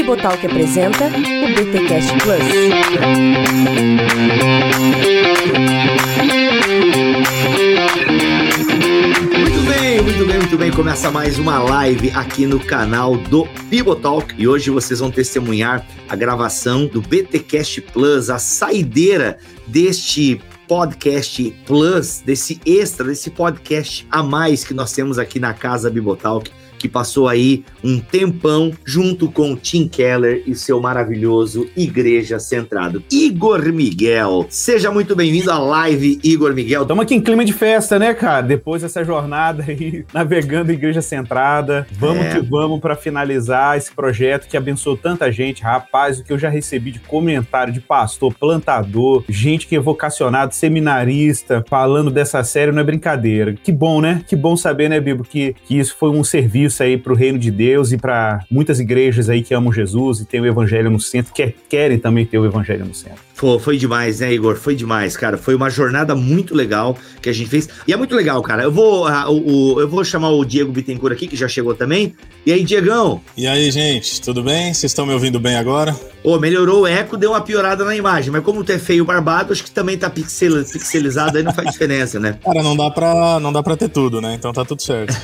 Bibotalk apresenta o BTcast Plus. Muito bem, muito bem, muito bem. Começa mais uma live aqui no canal do Bibotalk e hoje vocês vão testemunhar a gravação do BTcast Plus, a saideira deste podcast plus, desse extra, desse podcast a mais que nós temos aqui na casa Bibotalk que passou aí um tempão junto com Tim Keller e seu maravilhoso Igreja Centrado. Igor Miguel, seja muito bem-vindo à live, Igor Miguel. Estamos aqui em clima de festa, né, cara? Depois dessa jornada aí, navegando Igreja Centrada, vamos é. que vamos para finalizar esse projeto que abençoou tanta gente. Rapaz, o que eu já recebi de comentário de pastor, plantador, gente que é vocacionado, seminarista, falando dessa série não é brincadeira. Que bom, né? Que bom saber, né, Bibo, que, que isso foi um serviço isso aí para o reino de Deus e para muitas igrejas aí que amam Jesus e tem o evangelho no centro, que querem também ter o evangelho no centro. Foi, foi demais, né, Igor? Foi demais, cara. Foi uma jornada muito legal que a gente fez. E é muito legal, cara. Eu vou, uh, o, o, eu vou chamar o Diego Bittencourt aqui, que já chegou também. E aí, Diegão? E aí, gente, tudo bem? Vocês estão me ouvindo bem agora? Ô, melhorou o eco, deu uma piorada na imagem, mas como tu é feio barbado, acho que também tá pixel, pixelizado aí, não faz diferença, né? Cara, não dá pra, não dá pra ter tudo, né? Então tá tudo certo.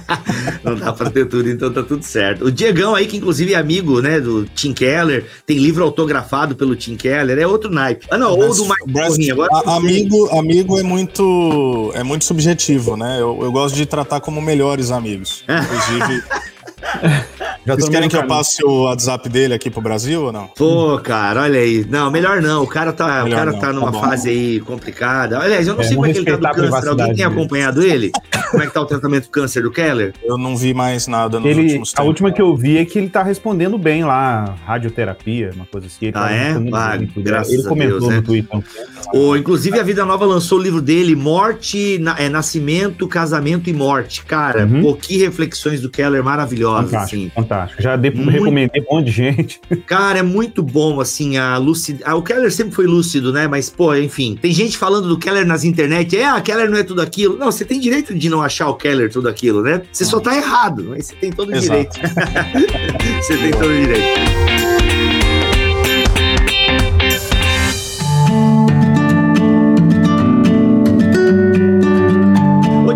não dá pra ter tudo, então tá tudo certo. O Diegão aí, que inclusive é amigo, né, do Tim Keller, tem livro autografado pelo Tim Keller, é outro naipe. Ah, não, ou do Mike agora. A, amigo, amigo é muito, é muito subjetivo, né? Eu, eu gosto de tratar como melhores amigos. Inclusive. Já Vocês querem que eu passe o WhatsApp dele aqui pro Brasil ou não? Pô, cara, olha aí. Não, melhor não. O cara tá, o cara tá numa tá fase aí complicada. Aliás, eu não é, sei como é que ele tá do câncer. Alguém tem acompanhado ele? como é que tá o tratamento do câncer do Keller? Eu não vi mais nada nos ele, últimos tempos. A última que eu vi é que ele tá respondendo bem lá, radioterapia, uma coisa assim. ah, tá é? Ah, graças ele comentou Deus, no né? Twitter. O, inclusive, a Vida Nova lançou o livro dele, Morte, na, é, Nascimento, Casamento e Morte. Cara, uhum. pô, que reflexões do Keller maravilhosas, fantástico, assim. Fantástico. Já dei muito... recomendei um monte de gente. Cara, é muito bom, assim, a lucidez. Ah, o Keller sempre foi lúcido, né? Mas, pô, enfim, tem gente falando do Keller nas internet. É, ah, Keller não é tudo aquilo. Não, você tem direito de não achar o Keller tudo aquilo, né? Você só tá errado, mas você tem todo o direito. você tem todo o direito.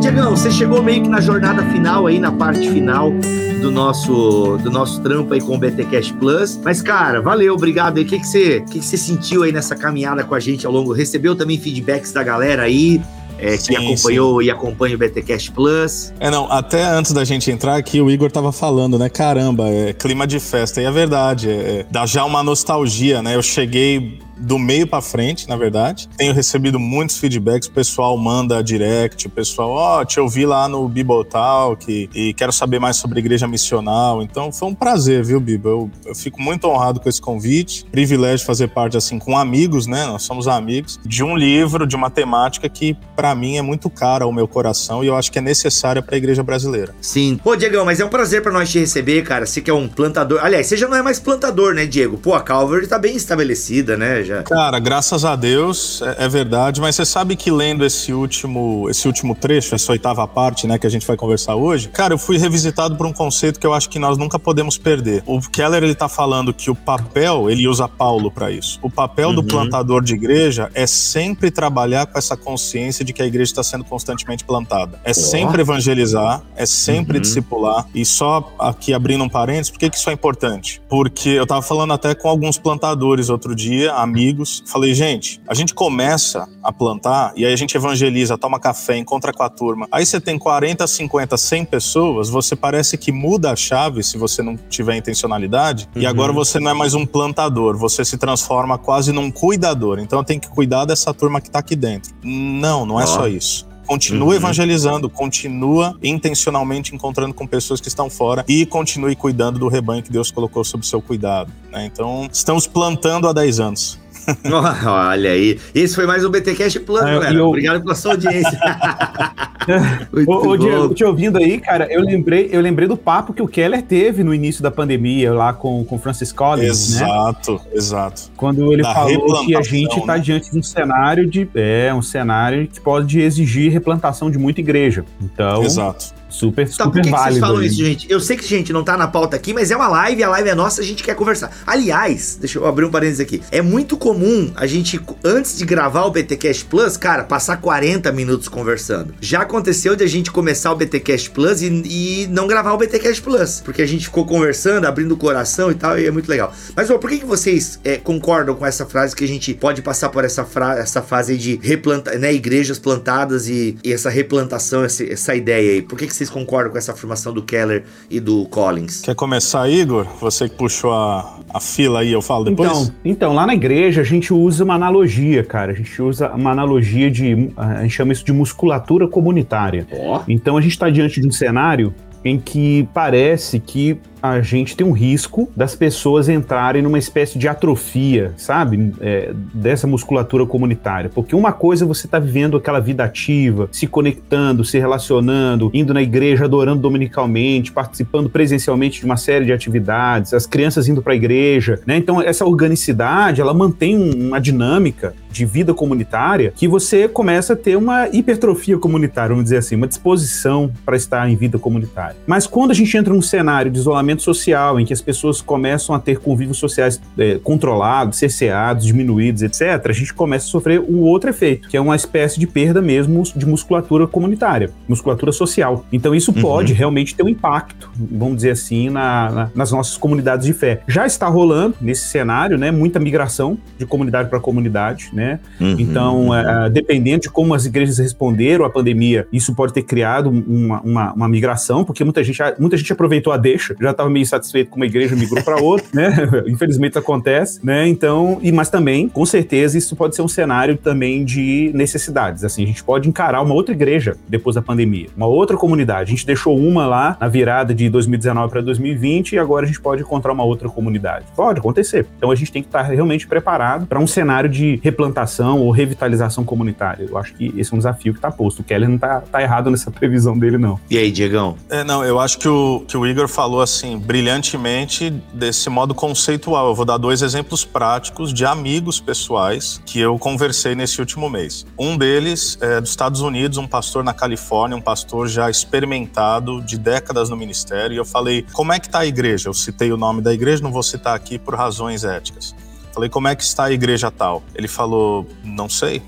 Diegão, você chegou meio que na jornada final aí, na parte final do nosso, do nosso trampo aí com o BT Cash Plus. Mas, cara, valeu, obrigado aí. O que, que, você, que, que você sentiu aí nessa caminhada com a gente ao longo? Recebeu também feedbacks da galera aí? É, que sim, acompanhou sim. e acompanha o BTcast Plus. É, não, até antes da gente entrar aqui, o Igor tava falando, né? Caramba, é clima de festa. E é verdade, é, é dá já uma nostalgia, né? Eu cheguei do meio para frente, na verdade. Tenho recebido muitos feedbacks, o pessoal manda direct, o pessoal, ó, oh, te ouvi lá no Bibotalk e quero saber mais sobre igreja missional. Então foi um prazer, viu, Bibo? Eu, eu fico muito honrado com esse convite, privilégio fazer parte assim com amigos, né? Nós somos amigos de um livro, de uma temática que para mim é muito cara ao meu coração e eu acho que é necessária para a igreja brasileira. Sim. Pô, Diegão, mas é um prazer para nós te receber, cara. Você que é um plantador. Aliás, você já não é mais plantador, né, Diego? Pô, a Calvary tá bem estabelecida, né? Cara, graças a Deus, é, é, verdade, mas você sabe que lendo esse último, esse último trecho, essa oitava parte, né, que a gente vai conversar hoje, cara, eu fui revisitado por um conceito que eu acho que nós nunca podemos perder. O Keller, ele tá falando que o papel, ele usa Paulo para isso. O papel uhum. do plantador de igreja é sempre trabalhar com essa consciência de que a igreja está sendo constantemente plantada. É oh. sempre evangelizar, é sempre uhum. discipular. E só aqui abrindo um parênteses, por que, que isso é importante? Porque eu tava falando até com alguns plantadores outro dia, amigos amigos. Falei, gente, a gente começa a plantar e aí a gente evangeliza, toma café, encontra com a turma. Aí você tem 40, 50, 100 pessoas, você parece que muda a chave se você não tiver intencionalidade. Uhum. E agora você não é mais um plantador, você se transforma quase num cuidador. Então tenho que cuidar dessa turma que tá aqui dentro. Não, não é oh. só isso continua uhum. evangelizando, continua intencionalmente encontrando com pessoas que estão fora e continue cuidando do rebanho que Deus colocou sob seu cuidado. Né? Então, estamos plantando há 10 anos. Olha aí. Esse foi mais um BTcast Plano, ah, galera. Eu... Obrigado pela sua audiência. ô, Diego, te ouvindo aí, cara, eu lembrei, eu lembrei do papo que o Keller teve no início da pandemia lá com o Francis Collins, exato, né? Exato, exato. Quando ele da falou que a gente está né? diante de um cenário de é um cenário que pode exigir replantação de muita igreja. Então, exato Super, Tá, super por que, que vocês válido. falam isso, gente? Eu sei que, gente, não tá na pauta aqui, mas é uma live, a live é nossa, a gente quer conversar. Aliás, deixa eu abrir um parênteses aqui. É muito comum a gente, antes de gravar o BTcast Plus, cara, passar 40 minutos conversando. Já aconteceu de a gente começar o BTcast Plus e, e não gravar o BTcast Plus, porque a gente ficou conversando, abrindo o coração e tal, e é muito legal. Mas, ô, por que, que vocês é, concordam com essa frase que a gente pode passar por essa, essa fase aí de replantar, né, igrejas plantadas e, e essa replantação, essa, essa ideia aí? Por que, que vocês concordam com essa afirmação do Keller e do Collins? Quer começar, Igor? Você que puxou a, a fila aí, eu falo depois? Então, então, lá na igreja a gente usa uma analogia, cara. A gente usa uma analogia de. A gente chama isso de musculatura comunitária. Ó. Então a gente está diante de um cenário em que parece que a gente tem um risco das pessoas entrarem numa espécie de atrofia, sabe? É, dessa musculatura comunitária. Porque uma coisa é você tá vivendo aquela vida ativa, se conectando, se relacionando, indo na igreja, adorando dominicalmente, participando presencialmente de uma série de atividades, as crianças indo para a igreja, né? Então essa organicidade, ela mantém um- uma dinâmica de vida comunitária que você começa a ter uma hipertrofia comunitária, vamos dizer assim, uma disposição para estar em vida comunitária. Mas quando a gente entra num cenário de isolamento social, em que as pessoas começam a ter convívios sociais é, controlados, cerceados, diminuídos, etc., a gente começa a sofrer um outro efeito, que é uma espécie de perda mesmo de musculatura comunitária, musculatura social. Então isso Uhum. pode realmente ter um impacto, vamos dizer assim, na- na- nas nossas comunidades de fé. Já está rolando nesse cenário, né, muita migração de comunidade para comunidade, né? Uhum. Então, é, dependendo de como as igrejas responderam à pandemia, isso pode ter criado uma, uma, uma migração, porque muita gente, muita gente aproveitou a deixa, já estava meio insatisfeito com uma igreja, migrou para outra, né? Infelizmente isso acontece, né? Então, e mas também, com certeza, isso pode ser um cenário também de necessidades. Assim, a gente pode encarar uma outra igreja depois da pandemia, uma outra comunidade. A gente deixou uma lá na virada de 2019 para 2020 e agora a gente pode encontrar uma outra comunidade. Pode acontecer. Então a gente tem que estar realmente preparado para um cenário de replantação ou revitalização comunitária. Eu acho que esse é um desafio que está posto. O Keller não está tá errado nessa previsão dele, não. E aí, Diegão? É, não, eu acho que o, que o Igor falou assim, brilhantemente, desse modo conceitual. Eu vou dar dois exemplos práticos de amigos pessoais que eu conversei nesse último mês. Um deles é dos Estados Unidos, um pastor na Califórnia, um pastor já experimentado de décadas no ministério, e eu falei, como é que tá a igreja? Eu citei o nome da igreja, não vou citar aqui por razões éticas. Falei, como é que está a igreja tal? Ele falou, não sei.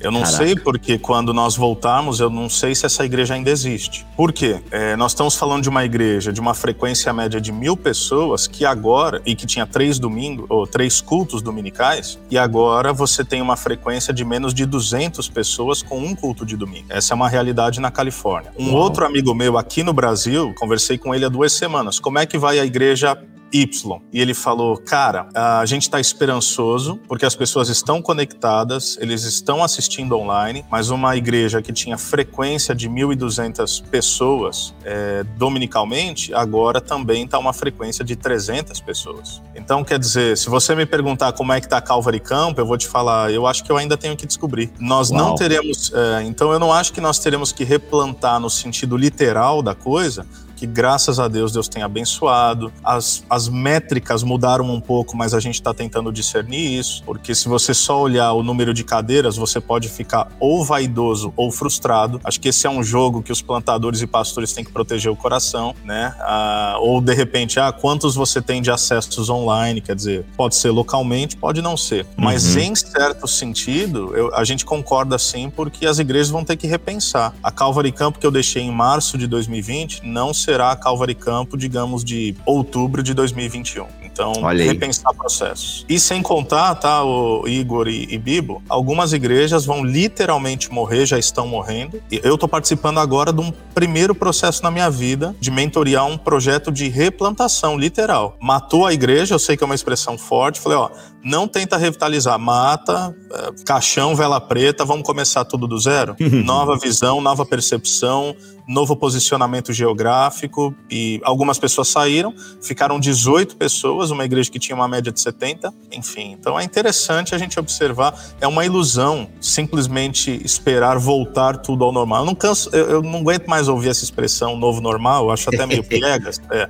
Eu não Caraca. sei porque quando nós voltarmos, eu não sei se essa igreja ainda existe. Por quê? É, nós estamos falando de uma igreja de uma frequência média de mil pessoas que agora, e que tinha três domingos, ou três cultos dominicais, e agora você tem uma frequência de menos de 200 pessoas com um culto de domingo. Essa é uma realidade na Califórnia. Um Uau. outro amigo meu aqui no Brasil, conversei com ele há duas semanas. Como é que vai a igreja Y. E ele falou: Cara, a gente está esperançoso porque as pessoas estão conectadas, eles estão assistindo online, mas uma igreja que tinha frequência de 1.200 pessoas é, dominicalmente, agora também está uma frequência de 300 pessoas. Então, quer dizer, se você me perguntar como é que está Calvary Camp, eu vou te falar: eu acho que eu ainda tenho que descobrir. Nós Uau. não teremos. é, então, eu não acho que nós teremos que replantar no sentido literal da coisa, que graças a Deus Deus tem abençoado. As, as métricas mudaram um pouco, mas a gente está tentando discernir isso, porque se você só olhar o número de cadeiras, você pode ficar ou vaidoso ou frustrado. Acho que esse é um jogo que os plantadores e pastores têm que proteger o coração, né? Ah, ou de repente, ah, quantos você tem de acessos online? Quer dizer, pode ser localmente, pode não ser. Mas Uhum. em certo sentido, eu- a gente concorda sim, porque as igrejas vão ter que repensar. A Calvary Campo que eu deixei em março de 2020 não será a Calvary Campo, digamos, de outubro de 2021. Então, repensar processos. E sem contar, tá, o Igor e, e Bibo, algumas igrejas vão literalmente morrer, já estão morrendo. E eu tô participando agora de um primeiro processo na minha vida de mentorear um projeto de replantação, literal. Matou a igreja, eu sei que é uma expressão forte, falei, ó, não tenta revitalizar, mata, eh, caixão, vela preta, vamos começar tudo do zero? nova visão, nova percepção, novo posicionamento geográfico e algumas pessoas saíram, ficaram 18 pessoas uma igreja que tinha uma média de 70, enfim. Então é interessante a gente observar, é uma ilusão simplesmente esperar voltar tudo ao normal. Eu não canso, eu, eu não aguento mais ouvir essa expressão novo normal, eu acho até meio piegas, é.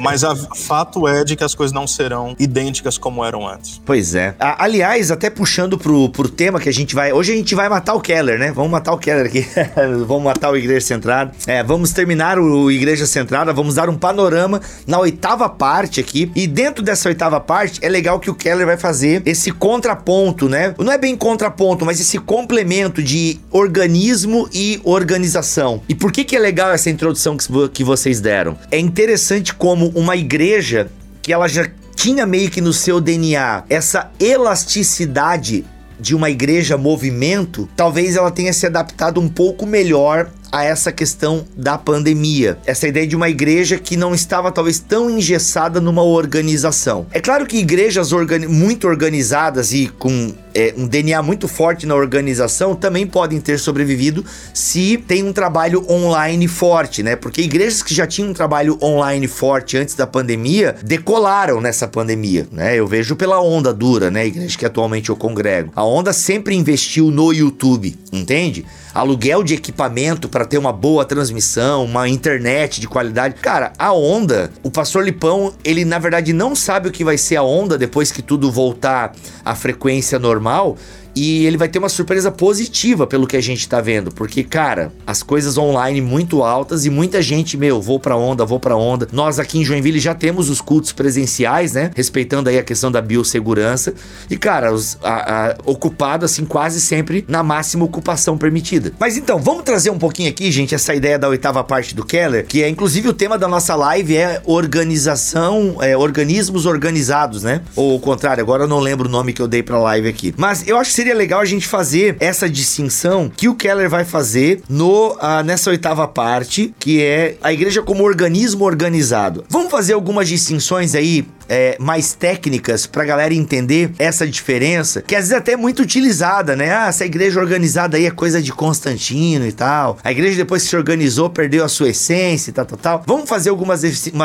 mas a fato é de que as coisas não serão idênticas como eram antes. Pois é. aliás, até puxando pro, pro tema que a gente vai, hoje a gente vai matar o Keller, né? Vamos matar o Keller aqui, vamos matar o Igreja Centrada, é, vamos terminar o Igreja Centrada, vamos dar um panorama na oitava parte aqui, e dentro dessa oitava parte, é legal que o Keller vai fazer esse contraponto, né? Não é bem contraponto, mas esse complemento de organismo e organização. E por que que é legal essa introdução que, que vocês deram? É interessante como uma igreja que ela já tinha meio que no seu DNA essa elasticidade de uma igreja movimento, talvez ela tenha se adaptado um pouco melhor a essa questão da pandemia. Essa ideia de uma igreja que não estava talvez tão engessada numa organização. É claro que igrejas organi muito organizadas e com é, um DNA muito forte na organização também podem ter sobrevivido se tem um trabalho online forte, né? Porque igrejas que já tinham um trabalho online forte antes da pandemia decolaram nessa pandemia, né? Eu vejo pela onda dura, né? Igreja que atualmente eu congrego. A onda sempre investiu no YouTube, entende? Aluguel de equipamento para ter uma boa transmissão, uma internet de qualidade. Cara, a onda, o pastor Lipão, ele na verdade não sabe o que vai ser a onda depois que tudo voltar à frequência normal e ele vai ter uma surpresa positiva pelo que a gente tá vendo, porque cara, as coisas online muito altas e muita gente, meu, vou pra onda, vou pra onda. Nós aqui em Joinville já temos os cultos presenciais, né? Respeitando aí a questão da biossegurança. E cara, os, a, a, ocupado assim quase sempre na máxima ocupação permitida. Mas então, vamos trazer um pouquinho aqui, gente, essa ideia da oitava parte do Keller, que é inclusive o tema da nossa live é organização, é, organismos organizados, né? Ou o contrário, agora eu não lembro o nome que eu dei pra live aqui. Mas eu acho que seria legal a gente fazer essa distinção que o Keller vai fazer no uh, nessa oitava parte, que é a igreja como organismo organizado. Vamos fazer algumas distinções aí é, mais técnicas pra galera entender essa diferença, que às vezes até é muito utilizada, né? Ah, essa igreja organizada aí é coisa de Constantino e tal. A igreja depois que se organizou perdeu a sua essência e tal, tal, tal. Vamos fazer algumas,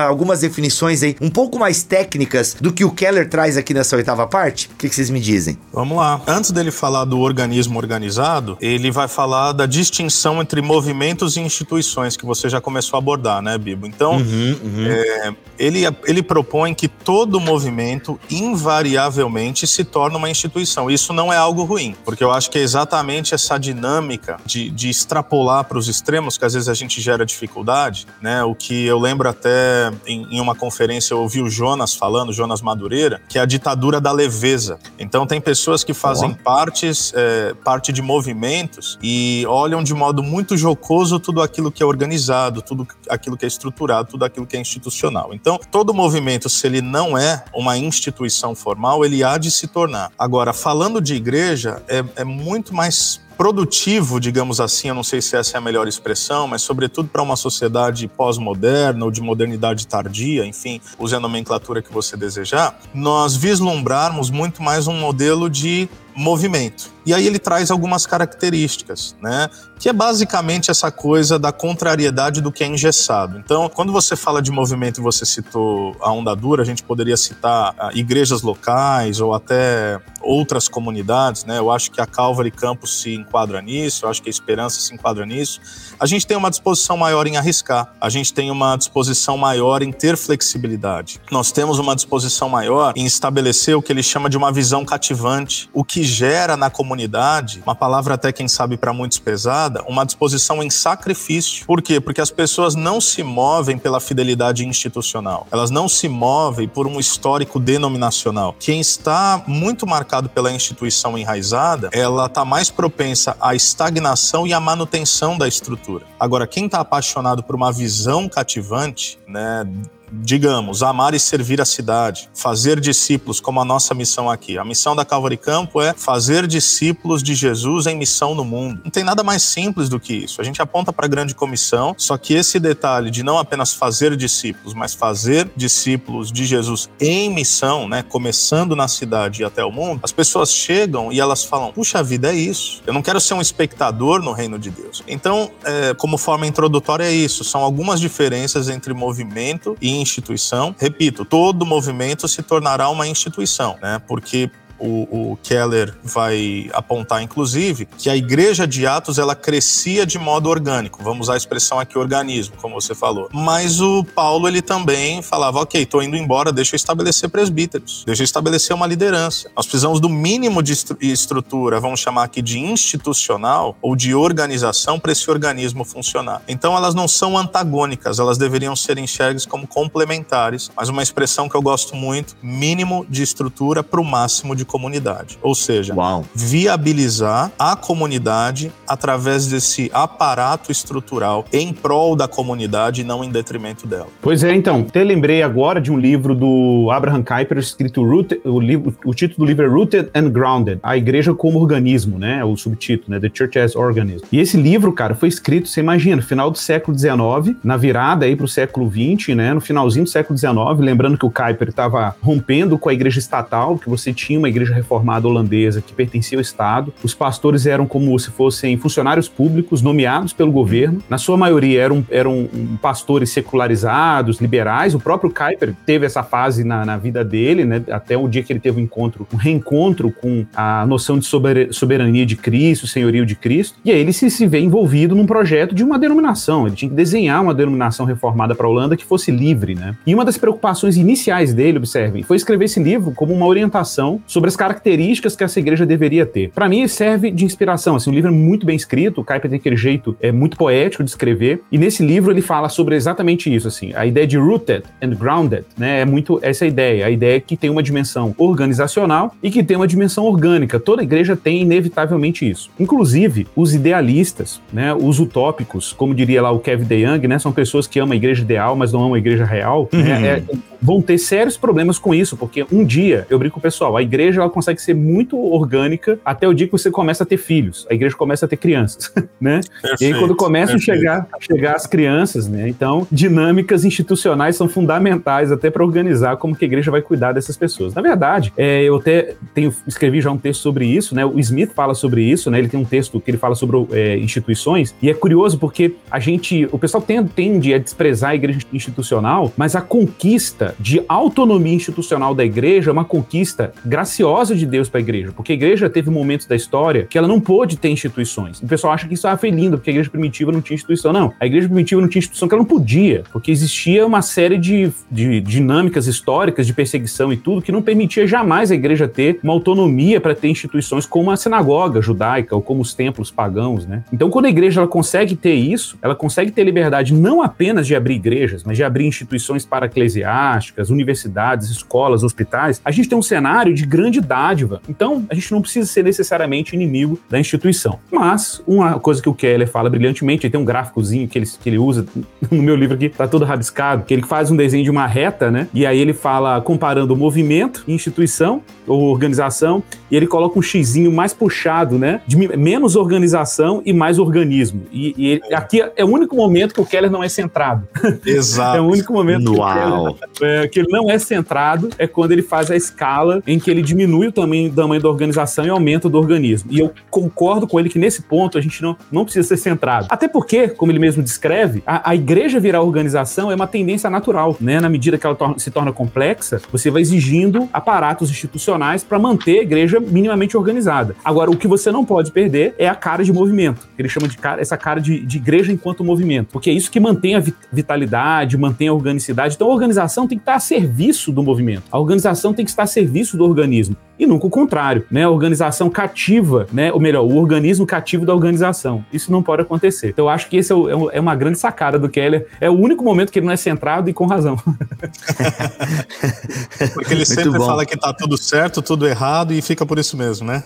algumas definições aí um pouco mais técnicas do que o Keller traz aqui nessa oitava parte? O que, que vocês me dizem? Vamos lá. Antes dele falar do organismo organizado, ele vai falar da distinção entre movimentos e instituições, que você já começou a abordar, né, Bibo? Então, uhum, uhum. É, ele, ele propõe que todo movimento invariavelmente se torna uma instituição. Isso não é algo ruim, porque eu acho que é exatamente essa dinâmica de, de extrapolar para os extremos que às vezes a gente gera dificuldade, né? O que eu lembro até em, em uma conferência eu ouvi o Jonas falando, Jonas Madureira, que é a ditadura da leveza. Então tem pessoas que fazem oh. partes, é, parte de movimentos e olham de modo muito jocoso tudo aquilo que é organizado, tudo aquilo que é estruturado, tudo aquilo que é institucional. Então todo movimento, se ele não não é uma instituição formal, ele há de se tornar. Agora, falando de igreja, é, é muito mais produtivo, digamos assim, eu não sei se essa é a melhor expressão, mas sobretudo para uma sociedade pós-moderna ou de modernidade tardia, enfim, use a nomenclatura que você desejar, nós vislumbrarmos muito mais um modelo de movimento. E aí ele traz algumas características, né? Que é basicamente essa coisa da contrariedade do que é engessado. Então, quando você fala de movimento e você citou a onda dura, a gente poderia citar ah, igrejas locais ou até outras comunidades, né? Eu acho que a Calvary Campus se enquadra nisso, eu acho que a Esperança se enquadra nisso. A gente tem uma disposição maior em arriscar, a gente tem uma disposição maior em ter flexibilidade. Nós temos uma disposição maior em estabelecer o que ele chama de uma visão cativante, o que gera na comunidade, uma palavra até quem sabe para muitos pesada, uma disposição em sacrifício. Por quê? Porque as pessoas não se movem pela fidelidade institucional. Elas não se movem por um histórico denominacional. Quem está muito marcado pela instituição enraizada, ela está mais propensa à estagnação e à manutenção da estrutura. Agora, quem está apaixonado por uma visão cativante, né, digamos, amar e servir a cidade, fazer discípulos, como a nossa missão aqui. A missão da Calvary Campo é fazer discípulos de Jesus em missão no mundo. Não tem nada mais simples do que isso. A gente aponta para a grande comissão, só que esse detalhe de não apenas fazer discípulos, mas fazer discípulos de Jesus em missão, né, começando na cidade e até o mundo, as pessoas chegam e elas falam: puxa vida, é isso. Eu não quero ser um espectador no reino de Deus. Então, é, como forma introdutória, é isso. São algumas diferenças entre movimento e instituição. Repito, todo movimento se tornará uma instituição, né? Porque o, o, Keller vai apontar, inclusive, que a igreja de Atos ela crescia de modo orgânico. Vamos usar a expressão aqui organismo, como você falou. Mas o Paulo ele também falava, ok, estou indo embora, deixa eu estabelecer presbíteros, deixa eu estabelecer uma liderança. Nós precisamos do mínimo de estrutura, vamos chamar aqui de institucional ou de organização para esse organismo funcionar. Então elas não são antagônicas, elas deveriam ser enxergues como complementares, mas uma expressão que eu gosto muito, mínimo de estrutura para o máximo de comunidade. Ou seja, Uau. viabilizar a comunidade através desse aparato estrutural em prol da comunidade e não em detrimento dela. Pois é, então, até lembrei agora de um livro do Abraham Kuyper escrito Rooted, o, livro, o título do livro é Rooted and Grounded, a igreja como organismo, né, o subtítulo, né, The Church as Organism. E esse livro, cara, foi escrito, você imagina, no final do século XIX, na virada aí para o século XX, né, no finalzinho do século XIX, lembrando que o Kuyper estava rompendo com a igreja estatal, que você tinha uma igreja igreja reformada holandesa que pertencia ao Estado. Os pastores eram como se fossem funcionários públicos nomeados pelo governo. Na sua maioria eram, eram pastores secularizados, liberais. O próprio Kuyper teve essa fase na, na vida dele, né, até o dia que ele teve um encontro, um reencontro com a noção de soberania de Cristo, senhorio de Cristo. E aí ele se, se vê envolvido num projeto de uma denominação. Ele tinha que desenhar uma denominação reformada para a Holanda que fosse livre, né? E uma das preocupações iniciais dele, observem, foi escrever esse livro como uma orientação sobre as características que essa igreja deveria ter. Para mim, serve de inspiração. Assim, um livro é muito bem escrito, o Kuyper tem aquele jeito é muito poético de escrever, e nesse livro ele fala sobre exatamente isso, assim, a ideia de rooted and grounded, né? É muito essa ideia, a ideia que tem uma dimensão organizacional e que tem uma dimensão orgânica. Toda igreja tem inevitavelmente isso. Inclusive, os idealistas, né, os utópicos, como diria lá o Kevin DeYoung, né, são pessoas que amam a igreja ideal, mas não amam a igreja real, né, uhum. né, é, vão ter sérios problemas com isso, porque um dia, eu brinco com o pessoal, a igreja ela consegue ser muito orgânica até o dia que você começa a ter filhos. A igreja começa a ter crianças, né? Perfeito, e aí quando começam a chegar, chegar as crianças, né? Então, dinâmicas institucionais são fundamentais até para organizar como que a igreja vai cuidar dessas pessoas. Na verdade, é, eu até tenho, escrevi já um texto sobre isso, né? O Smith fala sobre isso, né? Ele tem um texto que ele fala sobre é, instituições e é curioso porque a gente, o pessoal tende, tende a desprezar a igreja institucional, mas a conquista de autonomia institucional da igreja é uma conquista graciosa de Deus para a igreja, porque a igreja teve momentos da história que ela não pôde ter instituições. O pessoal acha que isso ah, foi lindo, porque a igreja primitiva não tinha instituição. Não, a igreja primitiva não tinha instituição que ela não podia, porque existia uma série de, de dinâmicas históricas de perseguição e tudo que não permitia jamais a igreja ter uma autonomia para ter instituições como a sinagoga judaica ou como os templos pagãos, né? Então, quando a igreja ela consegue ter isso, ela consegue ter liberdade não apenas de abrir igrejas, mas de abrir instituições para universidades, escolas, hospitais, a gente tem um cenário de grande dádiva. Então, a gente não precisa ser necessariamente inimigo da instituição. Mas, uma coisa que o Keller fala brilhantemente, ele tem um gráficozinho que ele, que ele usa no meu livro aqui, tá todo rabiscado, que ele faz um desenho de uma reta, né? E aí ele fala comparando o movimento, instituição ou organização, e ele coloca um xizinho mais puxado, né? De menos organização e mais organismo. E, e ele, aqui é o único momento que o Keller não é centrado. Exato. é o único momento que, Keller, é, que, ele não é centrado, é quando ele faz a escala em que ele diminui o tamanho, tamanho da organização e aumenta do organismo. E eu concordo com ele que nesse ponto a gente não, não precisa ser centrado. Até porque, como ele mesmo descreve, a, a igreja virar organização é uma tendência natural, né? Na medida que ela torna, se torna complexa, você vai exigindo aparatos institucionais para manter a igreja minimamente organizada. Agora, o que você não pode perder é a cara de movimento. Ele chama de cara, essa cara de, de igreja enquanto movimento, porque é isso que mantém a vitalidade, mantém a organicidade. Então, a organização tem que estar a serviço do movimento. A organização tem que estar a serviço do organismo e nunca o contrário, né? A organização cativa, né? Ou melhor, o organismo cativo da organização. Isso não pode acontecer. Então eu acho que esse é, o, é uma grande sacada do Keller. É o único momento que ele não é centrado e com razão. Porque ele sempre fala que tá tudo certo, tudo errado e fica por isso mesmo, né?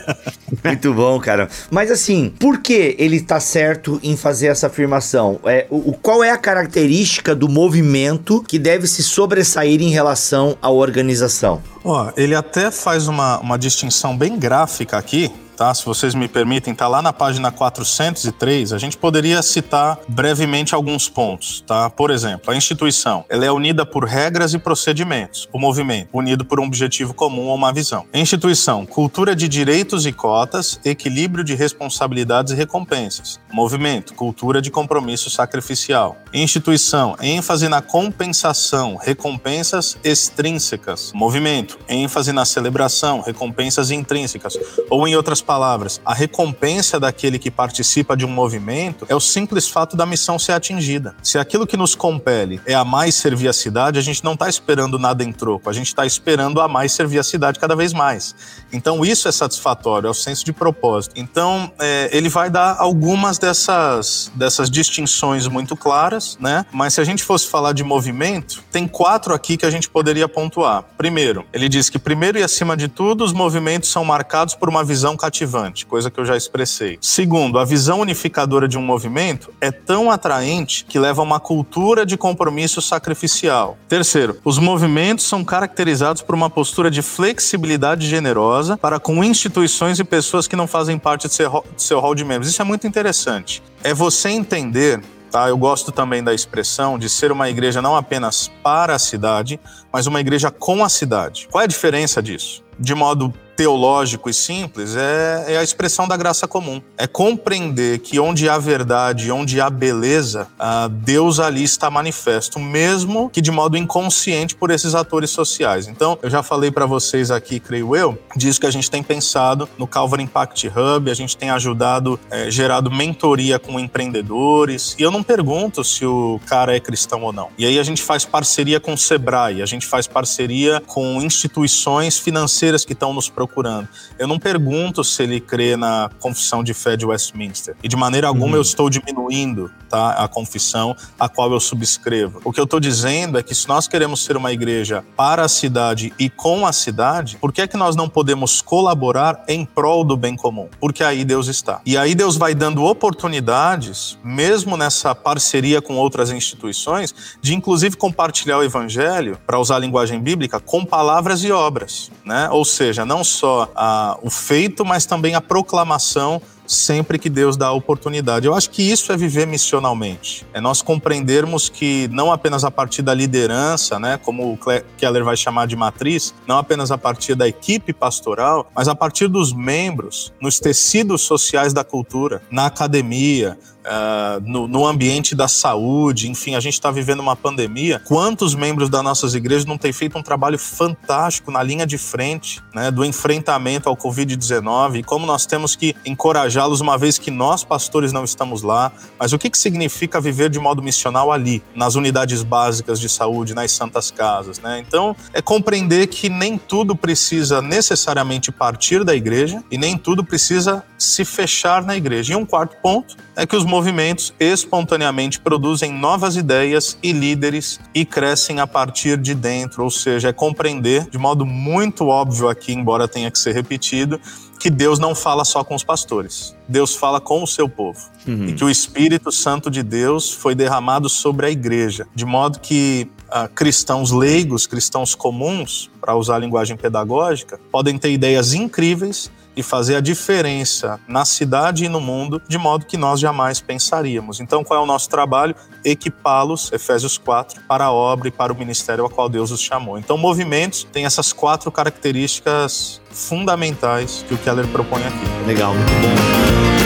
Muito bom, cara. Mas assim, por que ele tá certo em fazer essa afirmação? É, o, qual é a característica do movimento que deve se sobressair em relação à organização? Ó, ele até faz uma, uma distinção bem gráfica aqui, tá? Se vocês me permitem, tá lá na página 403, a gente poderia citar brevemente alguns pontos, tá? Por exemplo, a instituição, ela é unida por regras e procedimentos. O movimento, unido por um objetivo comum ou uma visão. A instituição, cultura de direitos e cotas, equilíbrio de responsabilidades e recompensas. O movimento, cultura de compromisso sacrificial. A instituição, ênfase na compensação, recompensas extrínsecas. O movimento, ênfase na celebração, recompensas intrínsecas. Ou em outras palavras, a recompensa daquele que participa de um movimento é o simples fato da missão ser atingida. Se aquilo que nos compele é a mais servir a cidade, a gente não está esperando nada em troco, a gente está esperando a mais servir a cidade cada vez mais. Então isso é satisfatório, é o senso de propósito. Então é, ele vai dar algumas dessas, dessas distinções muito claras, né? Mas se a gente fosse falar de movimento, tem quatro aqui que a gente poderia pontuar. Primeiro, ele diz que primeiro e acima de tudo, os movimentos são marcados por uma visão cativante, coisa que eu já expressei. Segundo, a visão unificadora de um movimento é tão atraente que leva a uma cultura de compromisso sacrificial. Terceiro, os movimentos são caracterizados por uma postura de flexibilidade generosa para com instituições e pessoas que não fazem parte de seu, de seu hall de membros. Isso é muito interessante. É você entender Tá? Eu gosto também da expressão de ser uma igreja não apenas para a cidade, mas uma igreja com a cidade. Qual é a diferença disso? De modo teológico e simples é, é, a expressão da graça comum. É compreender que onde há verdade, onde há beleza, ah, Deus ali está manifesto, mesmo que de modo inconsciente por esses atores sociais. Então, eu já falei para vocês aqui, creio eu, disso que a gente tem pensado no Calvary Impact Hub, a gente tem ajudado, é, gerado mentoria com empreendedores, e eu não pergunto se o cara é cristão ou não. E aí a gente faz parceria com o Sebrae, a gente faz parceria com instituições financeiras que estão nos procurando procurando. Eu não pergunto se ele crê na confissão de fé de Westminster. E de maneira alguma uhum. eu estou diminuindo tá, a confissão a qual eu subscrevo. O que eu estou dizendo é que se nós queremos ser uma igreja para a cidade e com a cidade, por que é que nós não podemos colaborar em prol do bem comum? Porque aí Deus está. E aí Deus vai dando oportunidades, mesmo nessa parceria com outras instituições, de inclusive compartilhar o evangelho, para usar a linguagem bíblica, com palavras e obras. Né? Ou seja, não só a, o feito, mas também a proclamação sempre que Deus dá a oportunidade. Eu acho que isso é viver missionalmente. É nós compreendermos que não apenas a partir da liderança, né, como o Keller vai chamar de matriz, não apenas a partir da equipe pastoral, mas a partir dos membros, nos tecidos sociais da cultura, na academia, uh, no, no, ambiente da saúde, enfim, a gente está vivendo uma pandemia. Quantos membros das nossas igrejas não têm feito um trabalho fantástico na linha de frente né, do enfrentamento ao Covid-19 e como nós temos que encorajá-los, uma vez que nós, pastores, não estamos lá. Mas o que, que significa viver de modo missional ali, nas unidades básicas de saúde, nas santas casas? Né? Então, é compreender que nem tudo precisa necessariamente partir da igreja e nem tudo precisa se fechar na igreja. E um quarto ponto é que os movimentos espontaneamente produzem novas ideias e líderes e crescem a partir de dentro, ou seja, é compreender de modo muito óbvio aqui, embora tenha que ser repetido, que Deus não fala só com os pastores. Deus fala com o seu povo. Uhum. E que o Espírito Santo de Deus foi derramado sobre a igreja, de modo que uh, cristãos leigos, cristãos comuns, para usar a linguagem pedagógica, podem ter ideias incríveis e fazer a diferença na cidade e no mundo de modo que nós jamais pensaríamos. Então, qual é o nosso trabalho? Equipá-los, Efésios 4, para a obra e para o ministério ao qual Deus os chamou. Então, movimentos têm essas quatro características fundamentais que o Keller propõe aqui. Legal, muito bom.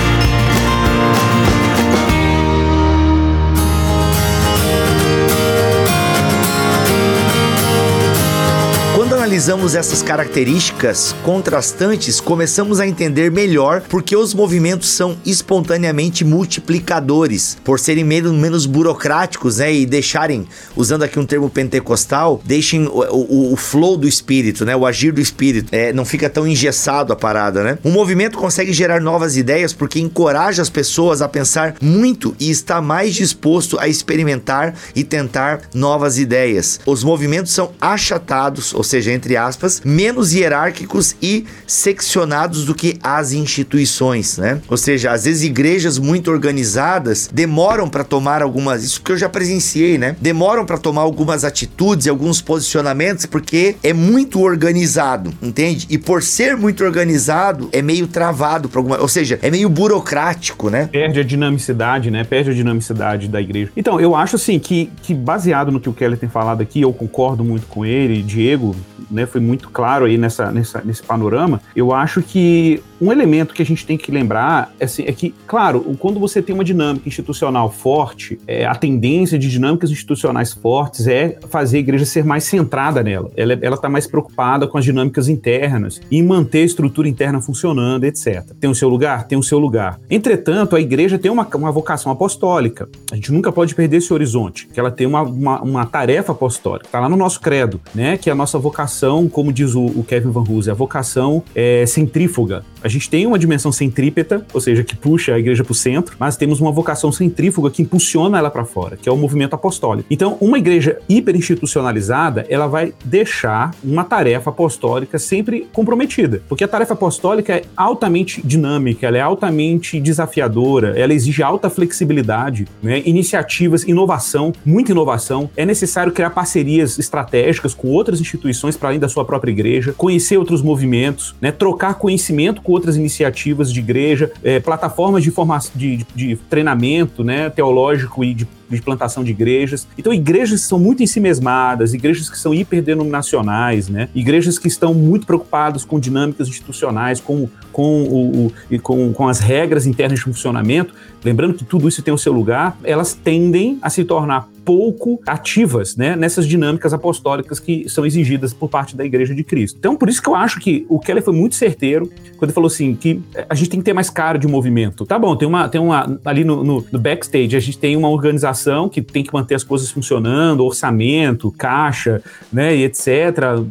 Analisamos essas características contrastantes, começamos a entender melhor porque os movimentos são espontaneamente multiplicadores, por serem menos, menos burocráticos, né? E deixarem, usando aqui um termo pentecostal, deixem o, o, o flow do espírito, né? O agir do espírito. É, não fica tão engessado a parada, né? Um movimento consegue gerar novas ideias porque encoraja as pessoas a pensar muito e está mais disposto a experimentar e tentar novas ideias. Os movimentos são achatados, ou seja, entre aspas, menos hierárquicos e seccionados do que as instituições, né? Ou seja, às vezes igrejas muito organizadas demoram para tomar algumas, isso que eu já presenciei, né? Demoram para tomar algumas atitudes, alguns posicionamentos porque é muito organizado, entende? E por ser muito organizado, é meio travado para alguma, ou seja, é meio burocrático, né? Perde a dinamicidade, né? Perde a dinamicidade da igreja. Então, eu acho assim que, que baseado no que o Kelly tem falado aqui, eu concordo muito com ele, Diego, né, foi muito claro aí nessa, nessa, nesse panorama. Eu acho que um elemento que a gente tem que lembrar é, assim, é que, claro, quando você tem uma dinâmica institucional forte, é, a tendência de dinâmicas institucionais fortes é fazer a igreja ser mais centrada nela. Ela está mais preocupada com as dinâmicas internas e manter a estrutura interna funcionando, etc. Tem o seu lugar? Tem o seu lugar. Entretanto, a igreja tem uma, uma vocação apostólica. A gente nunca pode perder esse horizonte, que ela tem uma, uma, uma tarefa apostólica. Está lá no nosso credo, né? Que é a nossa vocação, como diz o, o Kevin Van Hooser, a vocação é, centrífuga. A gente tem uma dimensão centrípeta, ou seja, que puxa a igreja para o centro, mas temos uma vocação centrífuga que impulsiona ela para fora, que é o movimento apostólico. Então, uma igreja hiperinstitucionalizada, ela vai deixar uma tarefa apostólica sempre comprometida, porque a tarefa apostólica é altamente dinâmica, ela é altamente desafiadora, ela exige alta flexibilidade, né? iniciativas, inovação, muita inovação. É necessário criar parcerias estratégicas com outras instituições para além da sua própria igreja, conhecer outros movimentos, né? trocar conhecimento com outras iniciativas de igreja, é, plataformas de, formação, de, de, treinamento né, teológico e de de plantação de igrejas. Então, igrejas que são muito ensimesmadas, igrejas que são hiperdenominacionais, né? igrejas que estão muito preocupadas com dinâmicas institucionais, com, com, o, o, com, com as regras internas de funcionamento, lembrando que tudo isso tem o seu lugar, elas tendem a se tornar pouco ativas né, nessas dinâmicas apostólicas que são exigidas por parte da Igreja de Cristo. Então, por isso que eu acho que o Keller foi muito certeiro quando ele falou assim: que a gente tem que ter mais cara de movimento. Tá bom, tem uma, tem uma ali no, no, no backstage, a gente tem uma organização que tem que manter as coisas funcionando, orçamento, caixa, né, e etc.,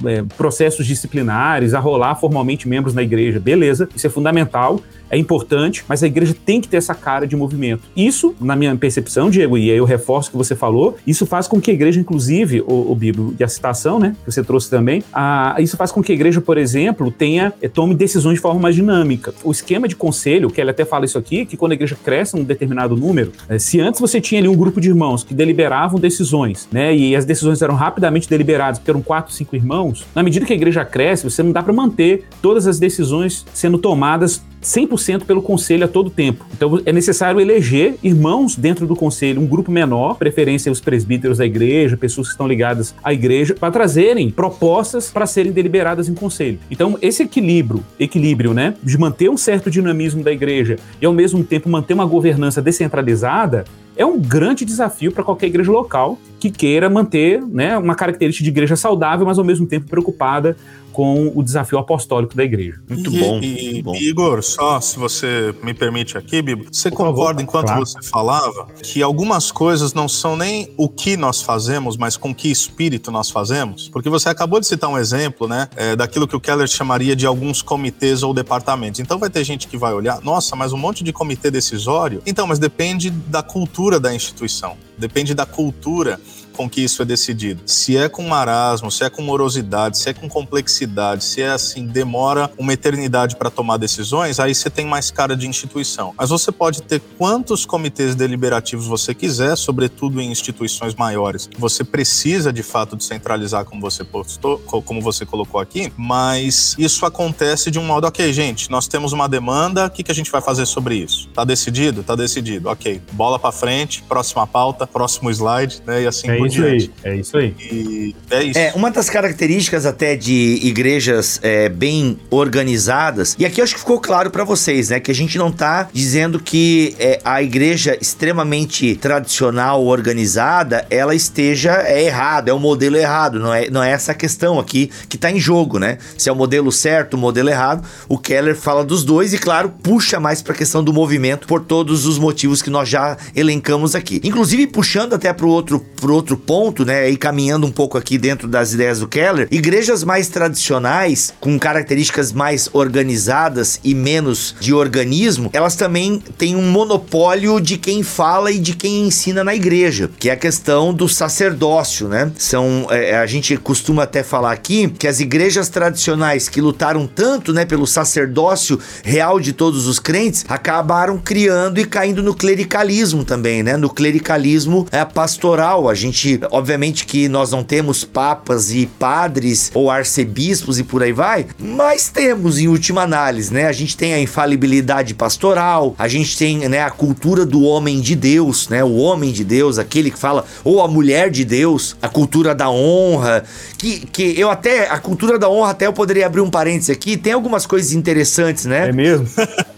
é, processos disciplinares, a rolar formalmente membros na igreja. Beleza, isso é fundamental é importante, mas a igreja tem que ter essa cara de movimento. Isso, na minha percepção, Diego, e aí eu reforço o que você falou, isso faz com que a igreja, inclusive, o, o Bíblia e a citação, né, que você trouxe também, a, isso faz com que a igreja, por exemplo, tenha, eh, tome decisões de forma mais dinâmica. O esquema de conselho, que ele até fala isso aqui, que quando a igreja cresce um determinado número, é, se antes você tinha ali um grupo de irmãos que deliberavam decisões, né, e as decisões eram rapidamente deliberadas, porque eram quatro, cinco irmãos, na medida que a igreja cresce, você não dá para manter todas as decisões sendo tomadas 100% pelo conselho a todo tempo. Então é necessário eleger irmãos dentro do conselho, um grupo menor, preferência os presbíteros da igreja, pessoas que estão ligadas à igreja, para trazerem propostas para serem deliberadas em conselho. Então esse equilíbrio, equilíbrio, né, de manter um certo dinamismo da igreja e ao mesmo tempo manter uma governança descentralizada, é um grande desafio para qualquer igreja local que queira manter né, uma característica de igreja saudável, mas ao mesmo tempo preocupada com o desafio apostólico da igreja. Muito e, bom. E, bom. Igor, só se você me permite aqui, Bibo, você Por concorda favor, enquanto claro. você falava que algumas coisas não são nem o que nós fazemos, mas com que espírito nós fazemos? Porque você acabou de citar um exemplo, né, é, daquilo que o Keller chamaria de alguns comitês ou departamentos. Então vai ter gente que vai olhar, nossa, mas um monte de comitê decisório. Então, mas depende da cultura da instituição, depende da cultura com que isso é decidido. Se é com marasmo, se é com morosidade, se é com complexidade, se é assim, demora uma eternidade para tomar decisões, aí você tem mais cara de instituição. Mas você pode ter quantos comitês deliberativos você quiser, sobretudo em instituições maiores. Você precisa, de fato, descentralizar, como você postou, como você colocou aqui, mas isso acontece de um modo, ok, gente, nós temos uma demanda, o que, que a gente vai fazer sobre isso? Tá decidido? Tá decidido. Ok, bola para frente, próxima pauta, próximo slide, né? E assim é isso aí, é isso aí. E é isso. É, uma das características até de igrejas é, bem organizadas, e aqui eu acho que ficou claro para vocês, né, que a gente não tá dizendo que é, a igreja extremamente tradicional, organizada, ela esteja é errado, é o um modelo errado, não é, não é essa a questão aqui que tá em jogo, né? Se é o modelo certo, o modelo errado, o Keller fala dos dois e, claro, puxa mais para a questão do movimento por todos os motivos que nós já elencamos aqui. Inclusive puxando até pro outro, pro outro outro ponto, né, e caminhando um pouco aqui dentro das ideias do Keller, igrejas mais tradicionais, com características mais organizadas e menos de organismo, elas também têm um monopólio de quem fala e de quem ensina na igreja, que é a questão do sacerdócio, né? São, é, a gente costuma até falar aqui que as igrejas tradicionais que lutaram tanto, né, pelo sacerdócio real de todos os crentes, acabaram criando e caindo no clericalismo também, né? No clericalismo é, pastoral. A gente, obviamente que nós não temos papas e padres ou arcebispos e por aí vai, mas temos em última análise, né? A gente tem a infalibilidade pastoral, a gente tem, né, a cultura do homem de Deus, né? O homem de Deus, aquele que fala, ou a mulher de Deus, a cultura da honra, que, que eu até, a cultura da honra, até eu poderia abrir um parênteses aqui, tem algumas coisas interessantes, né? É mesmo?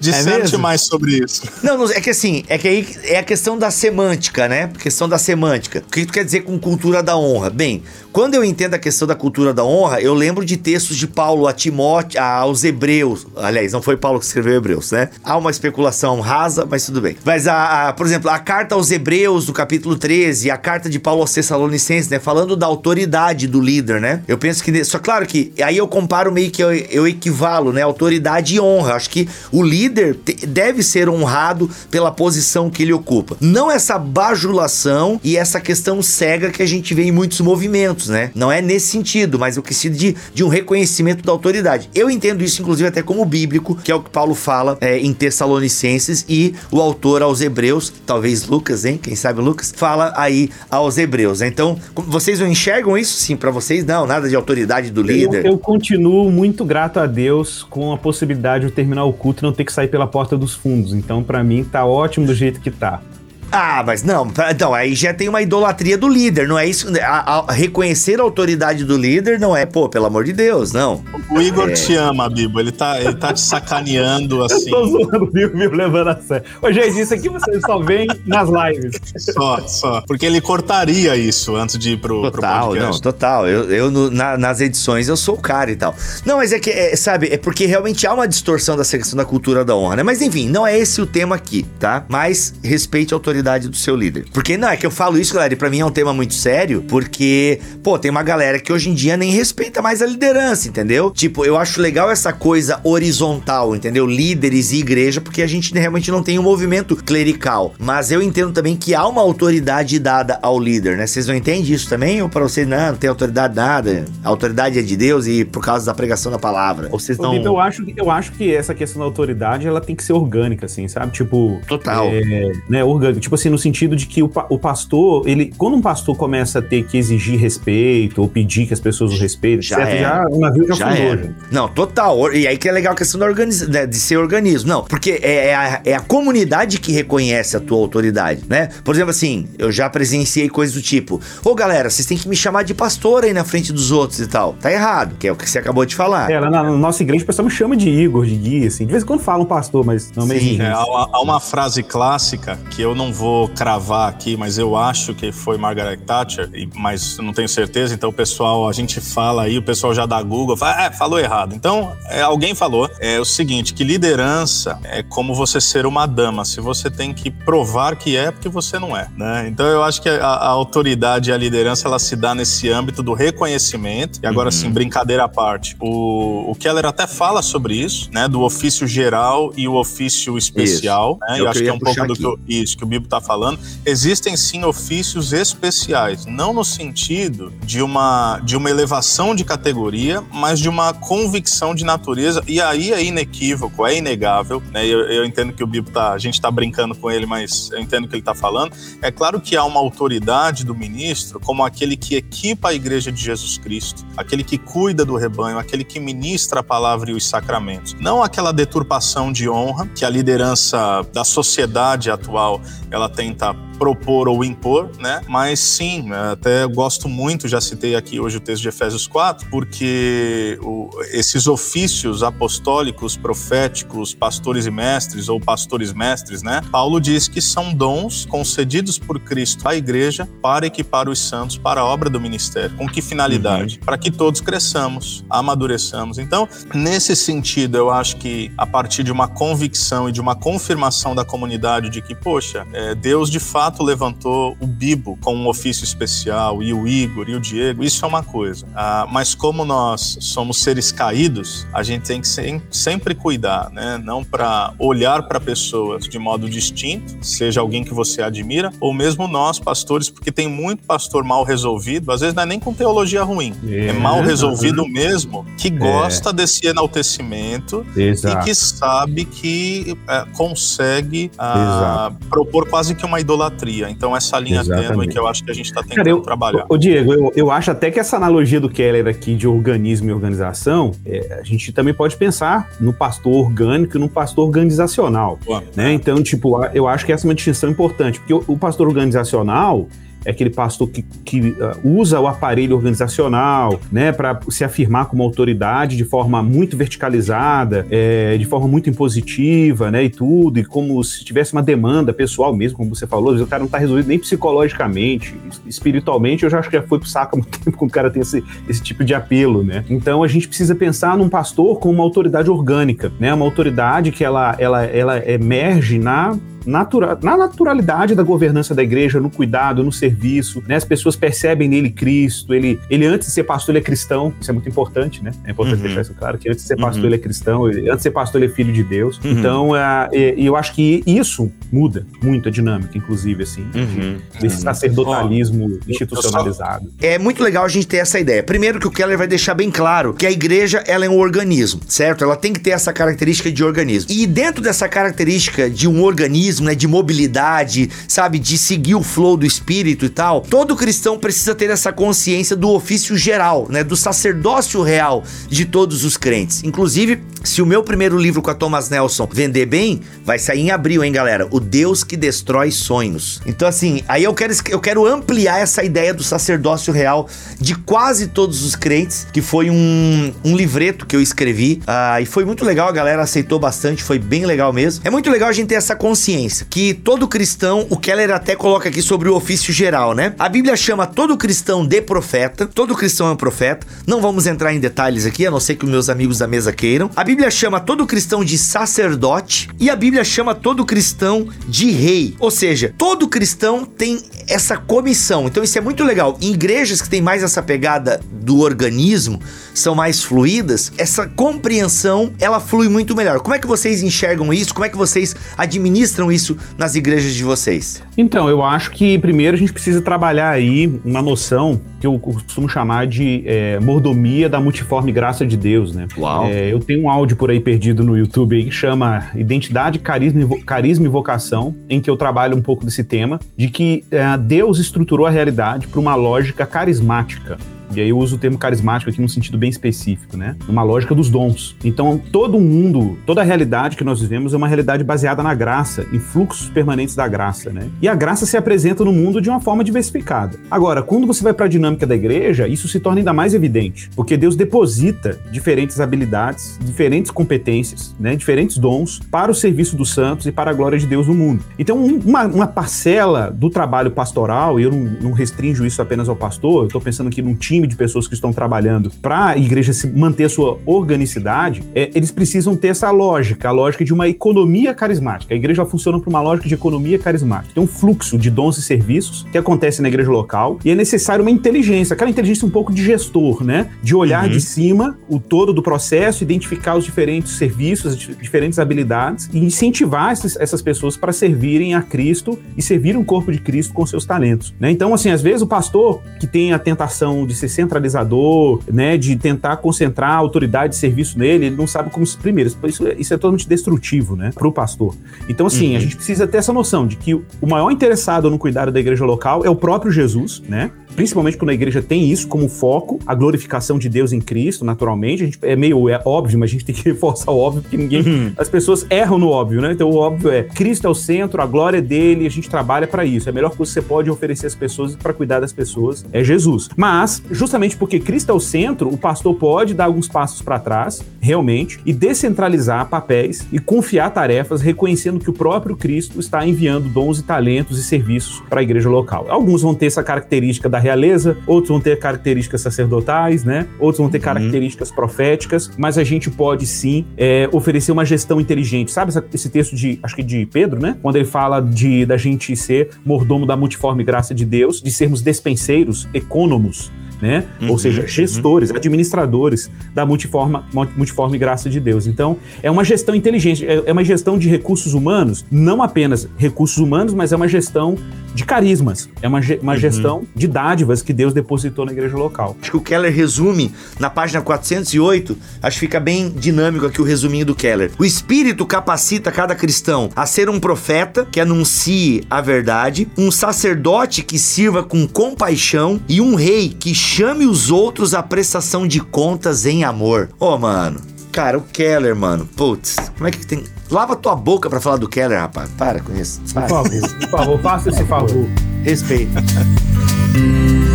Disserte é mais sobre isso. Não, não, é que assim, é que aí é a questão da semântica, né? A questão da semântica. O que tu quer dizer com cultura da honra? Bem, quando eu entendo a questão da cultura da honra, eu lembro de textos de Paulo a Timóteo, aos Hebreus. Aliás, não foi Paulo que escreveu Hebreus, né? Há uma especulação rasa, mas tudo bem. Mas, a, a, por exemplo, a carta aos Hebreus, do capítulo 13, a carta de Paulo aos Tessalonicenses, né? Falando da autoridade do líder, né? Eu penso que. Só claro que aí eu comparo meio que eu, eu equivalo, né? Autoridade e honra. Acho que o líder te, deve ser honrado pela posição que ele ocupa. Não essa bajulação e essa questão cega que a gente vê em muitos movimentos, né? Não é nesse sentido, mas o que se de, de um reconhecimento da autoridade. Eu entendo isso, inclusive, até como bíblico, que é o que Paulo fala é, em Tessalonicenses e o autor aos Hebreus, talvez Lucas, hein? Quem sabe Lucas, fala aí aos Hebreus. Né? Então, vocês não enxergam isso? Sim, para vocês não, nada de autoridade do líder. Eu, eu continuo muito grato a Deus com a possibilidade de terminar o culto e não ter que sair pela porta dos fundos. Então, para mim, tá ótimo do jeito que tá. Ah, mas não, então aí já tem uma idolatria do líder, não é isso? A, a, reconhecer a autoridade do líder não é, pô, pelo amor de Deus, não. O Igor é... te ama, Bibo, ele tá, ele tá te sacaneando assim. Eu tô zoando o Bibo, Bibo levando a sério. Ô, gente, isso aqui você só vem nas lives. Só, só. Porque ele cortaria isso antes de ir pro, total, pro podcast. Não, total. Eu, eu no, na, nas edições eu sou o cara e tal. Não, mas é que, é, sabe, é porque realmente há uma distorção da questão da cultura da honra, né? Mas enfim, não é esse o tema aqui, tá? Mas respeite a autoridade autoridade do seu líder. Porque não, é que eu falo isso, galera, e pra mim é um tema muito sério, porque, pô, tem uma galera que hoje em dia nem respeita mais a liderança, entendeu? Tipo, eu acho legal essa coisa horizontal, entendeu? Líderes e igreja, porque a gente realmente não tem um movimento clerical. Mas eu entendo também que há uma autoridade dada ao líder, né? Vocês não entendem isso também? Ou pra vocês, não, não tem autoridade nada? A autoridade é de Deus e por causa da pregação da palavra. Ou vocês não. Eu acho, eu acho que essa questão da autoridade, ela tem que ser orgânica, assim, sabe? Tipo. Total. É, né, orgânica tipo assim, no sentido de que o, o pastor, ele, quando um pastor começa a ter que exigir respeito ou pedir que as pessoas o respeitem, já certo? É. Já, o navio já, já foi Não, total. E aí que é legal a questão da organiz... de ser organismo. Não, porque é, é, a, é a comunidade que reconhece a tua autoridade, né? Por exemplo, assim, eu já presenciei coisas do tipo: Ô galera, vocês têm que me chamar de pastor aí na frente dos outros e tal. Tá errado, que é o que você acabou de falar. É, na, na nossa igreja o pessoal me chama de Igor, de Gui, assim. De vez em quando falam pastor, mas não me é, há, há uma frase clássica que eu não vou cravar aqui, mas eu acho que foi Margaret Thatcher, mas não tenho certeza. Então, o pessoal, a gente fala aí, o pessoal já dá Google, fala, é, falou errado. Então, é, alguém falou. É o seguinte: que liderança é como você ser uma dama. Se você tem que provar que é, porque você não é. Né? Então, eu acho que a, a autoridade e a liderança ela se dá nesse âmbito do reconhecimento. E agora, uhum. sim, brincadeira à parte. O, o Keller até fala sobre isso, né? Do ofício geral e o ofício especial. Né? Eu, eu acho que é um pouco aqui. do que, isso, que o está falando existem sim ofícios especiais, não no sentido de uma, de uma elevação de categoria, mas de uma convicção de natureza, e aí é inequívoco, é inegável, né? Eu, eu entendo que o Bibo tá, a gente está brincando com ele, mas eu entendo o que ele está falando. É claro que há uma autoridade do ministro como aquele que equipa a igreja de Jesus Cristo, aquele que cuida do rebanho, aquele que ministra a palavra e os sacramentos. Não aquela deturpação de honra que a liderança da sociedade atual ela tenta propor ou impor, né? Mas sim, até gosto muito, já citei aqui hoje o texto de Efésios 4, porque o, esses ofícios apostólicos, proféticos, pastores e mestres, ou pastores mestres, né? Paulo diz que são dons concedidos por Cristo à igreja para equipar os santos para a obra do ministério. Com que finalidade? Uhum. Para que todos cresçamos, amadureçamos. Então, nesse sentido, eu acho que a partir de uma convicção e de uma confirmação da comunidade de que, poxa, é, Deus de fato Renato levantou o Bibo com um ofício especial, e o Igor e o Diego, isso é uma coisa. Ah, mas como nós somos seres caídos, a gente tem que sempre cuidar, né? Não para olhar para pessoas de modo distinto, seja alguém que você admira, ou mesmo nós, pastores, porque tem muito pastor mal resolvido, às vezes não é nem com teologia ruim, é, é mal resolvido mesmo, que gosta é. desse enaltecimento Exato. e que sabe que é, consegue ah, propor quase que uma idolatria. Então, essa linha tênue que eu acho que a gente está tentando Cara, eu, trabalhar. Ô, Diego, eu, eu acho até que essa analogia do Keller aqui de organismo e organização, é, a gente também pode pensar no pastor orgânico e no pastor organizacional. né? Então, tipo, eu acho que essa é uma distinção importante, porque o, o pastor organizacional é aquele pastor que, que uh, usa o aparelho organizacional, né, para se afirmar como autoridade de forma muito verticalizada, é, de forma muito impositiva, né, e tudo, e como se tivesse uma demanda pessoal mesmo, como você falou, o cara não está resolvido nem psicologicamente, espiritualmente, eu já acho que já foi pro saco há muito tempo quando o cara tem esse, esse tipo de apelo, né. Então a gente precisa pensar num pastor como uma autoridade orgânica, né, uma autoridade que ela, ela, ela emerge na natura, na naturalidade da governança da igreja, no cuidado, no serviço, né? As pessoas percebem nele Cristo, ele, ele antes de ser pastor, ele é cristão, isso é muito importante, né? É importante uhum. deixar isso claro, que antes de ser pastor, uhum. ele é cristão, ele, antes de ser pastor, ele é filho de Deus. Uhum. Então, é, é, eu acho que isso muda muito a dinâmica, inclusive, assim, uhum. desse uhum. sacerdotalismo institucionalizado. É muito legal a gente ter essa ideia. Primeiro que o Keller vai deixar bem claro que a igreja, ela é um organismo, certo? Ela tem que ter essa característica de organismo. E dentro dessa característica de um organismo, né, de mobilidade, sabe, de seguir o flow do espírito e tal. Todo cristão precisa ter essa consciência do ofício geral, né, do sacerdócio real de todos os crentes. Inclusive, se o meu primeiro livro com a Thomas Nelson vender bem, vai sair em abril, hein, galera? O Deus que destrói sonhos. Então, assim, aí eu quero, eu quero ampliar essa ideia do sacerdócio real de quase todos os crentes, que foi um, um livreto que eu escrevi. Uh, e foi muito legal, a galera aceitou bastante, foi bem legal mesmo. É muito legal a gente ter essa consciência que todo cristão, o Keller até coloca aqui sobre o ofício geral, né? A Bíblia chama todo cristão de profeta, todo cristão é um profeta. Não vamos entrar em detalhes aqui, a não ser que os meus amigos da mesa queiram. A Bíblia chama todo cristão de sacerdote e a Bíblia chama todo cristão de rei. Ou seja, todo cristão tem essa comissão. Então isso é muito legal. Em igrejas que tem mais essa pegada do organismo, são mais fluídas, essa compreensão, ela flui muito melhor. Como é que vocês enxergam isso? Como é que vocês administram isso nas igrejas de vocês? Então, eu acho que primeiro a gente precisa trabalhar aí uma noção que eu costumo chamar de é, mordomia da multiforme graça de Deus, né? Uau. É, eu tenho um áudio por aí perdido no YouTube aí que chama Identidade, Carisma e, Carisma e Vocação, em que eu trabalho um pouco desse tema, de que é, Deus estruturou a realidade para uma lógica carismática. E aí eu uso o termo carismático aqui num sentido bem específico, né? Numa lógica dos dons. Então, todo mundo, toda a realidade que nós vivemos é uma realidade baseada na graça, em fluxos permanentes da graça, né? E a graça se apresenta no mundo de uma forma diversificada. Agora, quando você vai para a dinâmica da igreja, isso se torna ainda mais evidente, porque Deus deposita diferentes habilidades, diferentes competências, né? Diferentes dons para o serviço dos santos e para a glória de Deus no mundo. Então, uma, uma parcela do trabalho pastoral, e eu não, não restringo isso apenas ao pastor, eu estou pensando aqui num time time de pessoas que estão trabalhando para a igreja se manter a sua organicidade, é, eles precisam ter essa lógica, a lógica de uma economia carismática. A igreja funciona por uma lógica de economia carismática. Tem um fluxo de dons e serviços que acontece na igreja local e é necessário uma inteligência, aquela inteligência um pouco de gestor, né? De olhar uhum. de cima o todo do processo, identificar os diferentes serviços, as diferentes habilidades e incentivar essas, essas pessoas para servirem a Cristo e servir o corpo de Cristo com seus talentos, né? Então, assim, às vezes o pastor que tem a tentação de ser ser centralizador, né, de tentar concentrar a autoridade de serviço nele, ele não sabe como se primeiro, isso, isso é totalmente destrutivo, né, para o pastor. Então, assim, uhum. a gente precisa ter essa noção de que o maior interessado no cuidado da igreja local é o próprio Jesus, né, principalmente quando a igreja tem isso como foco, a glorificação de Deus em Cristo, naturalmente. A gente, é meio é óbvio, mas a gente tem que reforçar o óbvio, porque ninguém. Uhum. As pessoas erram no óbvio, né? Então o óbvio é Cristo é o centro, a glória é dele, a gente trabalha para isso. É a melhor coisa que você pode oferecer às pessoas para cuidar das pessoas é Jesus. Mas, justamente porque Cristo é o centro, o pastor pode dar alguns passos para trás, realmente, e descentralizar papéis e confiar tarefas, reconhecendo que o próprio Cristo está enviando dons e talentos e serviços para a igreja local. Alguns vão ter essa característica da realeza, outros vão ter características sacerdotais, né? Outros vão ter uhum. características proféticas, mas a gente pode sim é, oferecer uma gestão inteligente. Sabe esse texto de, acho que de Pedro, né? Quando ele fala de da gente ser mordomo da multiforme graça de Deus, de sermos despenseiros, econômos né? Uhum, Ou seja, gestores, uhum. administradores da multiforme, multiforme graça de Deus. Então, é uma gestão inteligente, é, é uma gestão de recursos humanos, não apenas recursos humanos, mas é uma gestão de carismas, é uma, uma uhum. gestão de dádivas que Deus depositou na igreja local. Acho que o Keller resume na página 408, acho que fica bem dinâmico aqui o resuminho do Keller. O Espírito capacita cada cristão a ser um profeta que anuncie a verdade, um sacerdote que sirva com compaixão e um rei que chame os outros à prestação de contas em amor. Ô, oh, mano. Cara, o Keller, mano. Putz, como é que tem. Lava tua boca pra falar do Keller, rapaz. Para com isso. Para. Por favor, por favor, faça esse favor. Respeito.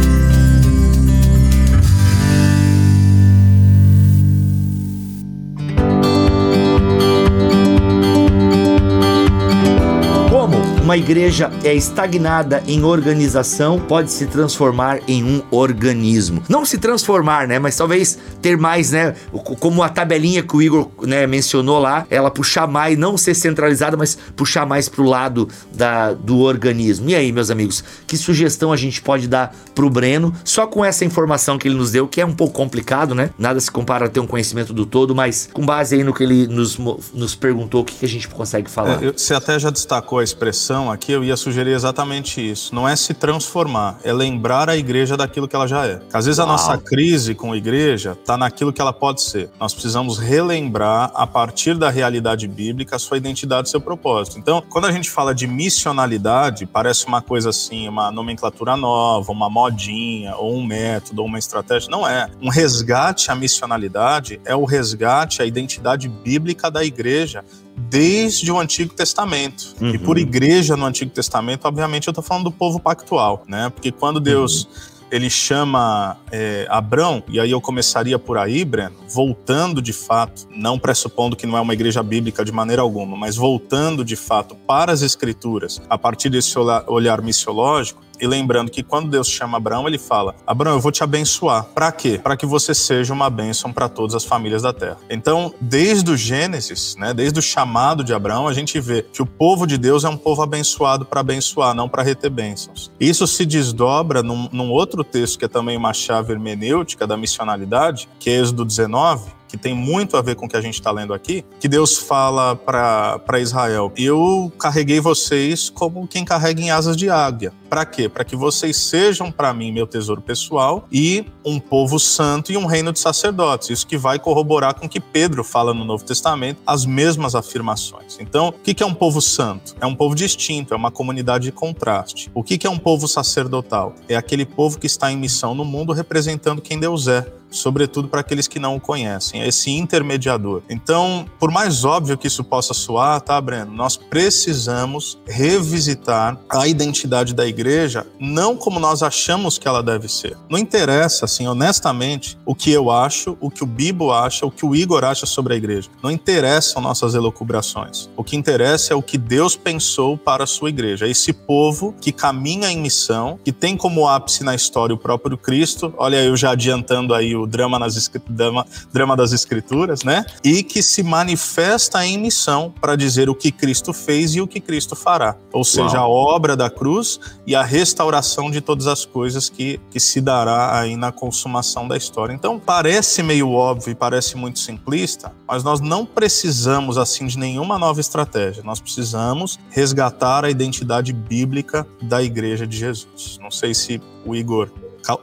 Uma igreja é estagnada em organização, pode se transformar em um organismo. Não se transformar, né? Mas talvez ter mais, né? Como a tabelinha que o Igor né, mencionou lá, ela puxar mais, não ser centralizada, mas puxar mais pro lado da, do organismo. E aí, meus amigos, que sugestão a gente pode dar pro Breno, só com essa informação que ele nos deu, que é um pouco complicado, né? Nada se compara a ter um conhecimento do todo, mas com base aí no que ele nos, nos perguntou, o que, que a gente consegue falar? É, você até já destacou a expressão aqui, eu ia sugerir exatamente isso. Não é se transformar, é lembrar a igreja daquilo que ela já é. Às vezes Uau. a nossa crise com a igreja está naquilo que ela pode ser. Nós precisamos relembrar, a partir da realidade bíblica, a sua identidade e seu propósito. Então, quando a gente fala de missionalidade, parece uma coisa assim, uma nomenclatura nova, uma modinha, ou um método, ou uma estratégia. Não é. Um resgate à missionalidade é o resgate à identidade bíblica da igreja desde o Antigo Testamento. Uhum. E por igreja no Antigo Testamento, obviamente, eu estou falando do povo pactual, né? Porque quando Deus. Uhum. Ele chama é, Abrão, e aí eu começaria por aí, Breno, voltando de fato, não pressupondo que não é uma igreja bíblica de maneira alguma, mas voltando de fato para as Escrituras, a partir desse olhar missiológico, e lembrando que quando Deus chama Abraão, ele fala: Abraão, eu vou te abençoar. Para quê? Para que você seja uma bênção para todas as famílias da terra. Então, desde o Gênesis, né, desde o chamado de Abraão, a gente vê que o povo de Deus é um povo abençoado para abençoar, não para reter bênçãos. Isso se desdobra num, num outro texto que é também uma chave hermenêutica da missionalidade, que é Êxodo 19 que tem muito a ver com o que a gente está lendo aqui, que Deus fala para Israel: Eu carreguei vocês como quem carrega em asas de águia. Para quê? Para que vocês sejam para mim meu tesouro pessoal e um povo santo e um reino de sacerdotes. Isso que vai corroborar com que Pedro fala no Novo Testamento, as mesmas afirmações. Então, o que é um povo santo? É um povo distinto, é uma comunidade de contraste. O que é um povo sacerdotal? É aquele povo que está em missão no mundo representando quem Deus é sobretudo para aqueles que não o conhecem, é esse intermediador. Então, por mais óbvio que isso possa soar, tá, Breno? Nós precisamos revisitar a identidade da igreja não como nós achamos que ela deve ser. Não interessa, assim, honestamente, o que eu acho, o que o Bibo acha, o que o Igor acha sobre a igreja. Não interessam nossas elucubrações. O que interessa é o que Deus pensou para a sua igreja. Esse povo que caminha em missão, que tem como ápice na história o próprio Cristo. Olha, eu já adiantando aí o o drama, nas, drama, drama das escrituras, né? E que se manifesta em missão para dizer o que Cristo fez e o que Cristo fará. Ou seja, Uau. a obra da cruz e a restauração de todas as coisas que, que se dará aí na consumação da história. Então, parece meio óbvio e parece muito simplista, mas nós não precisamos, assim, de nenhuma nova estratégia. Nós precisamos resgatar a identidade bíblica da Igreja de Jesus. Não sei se o Igor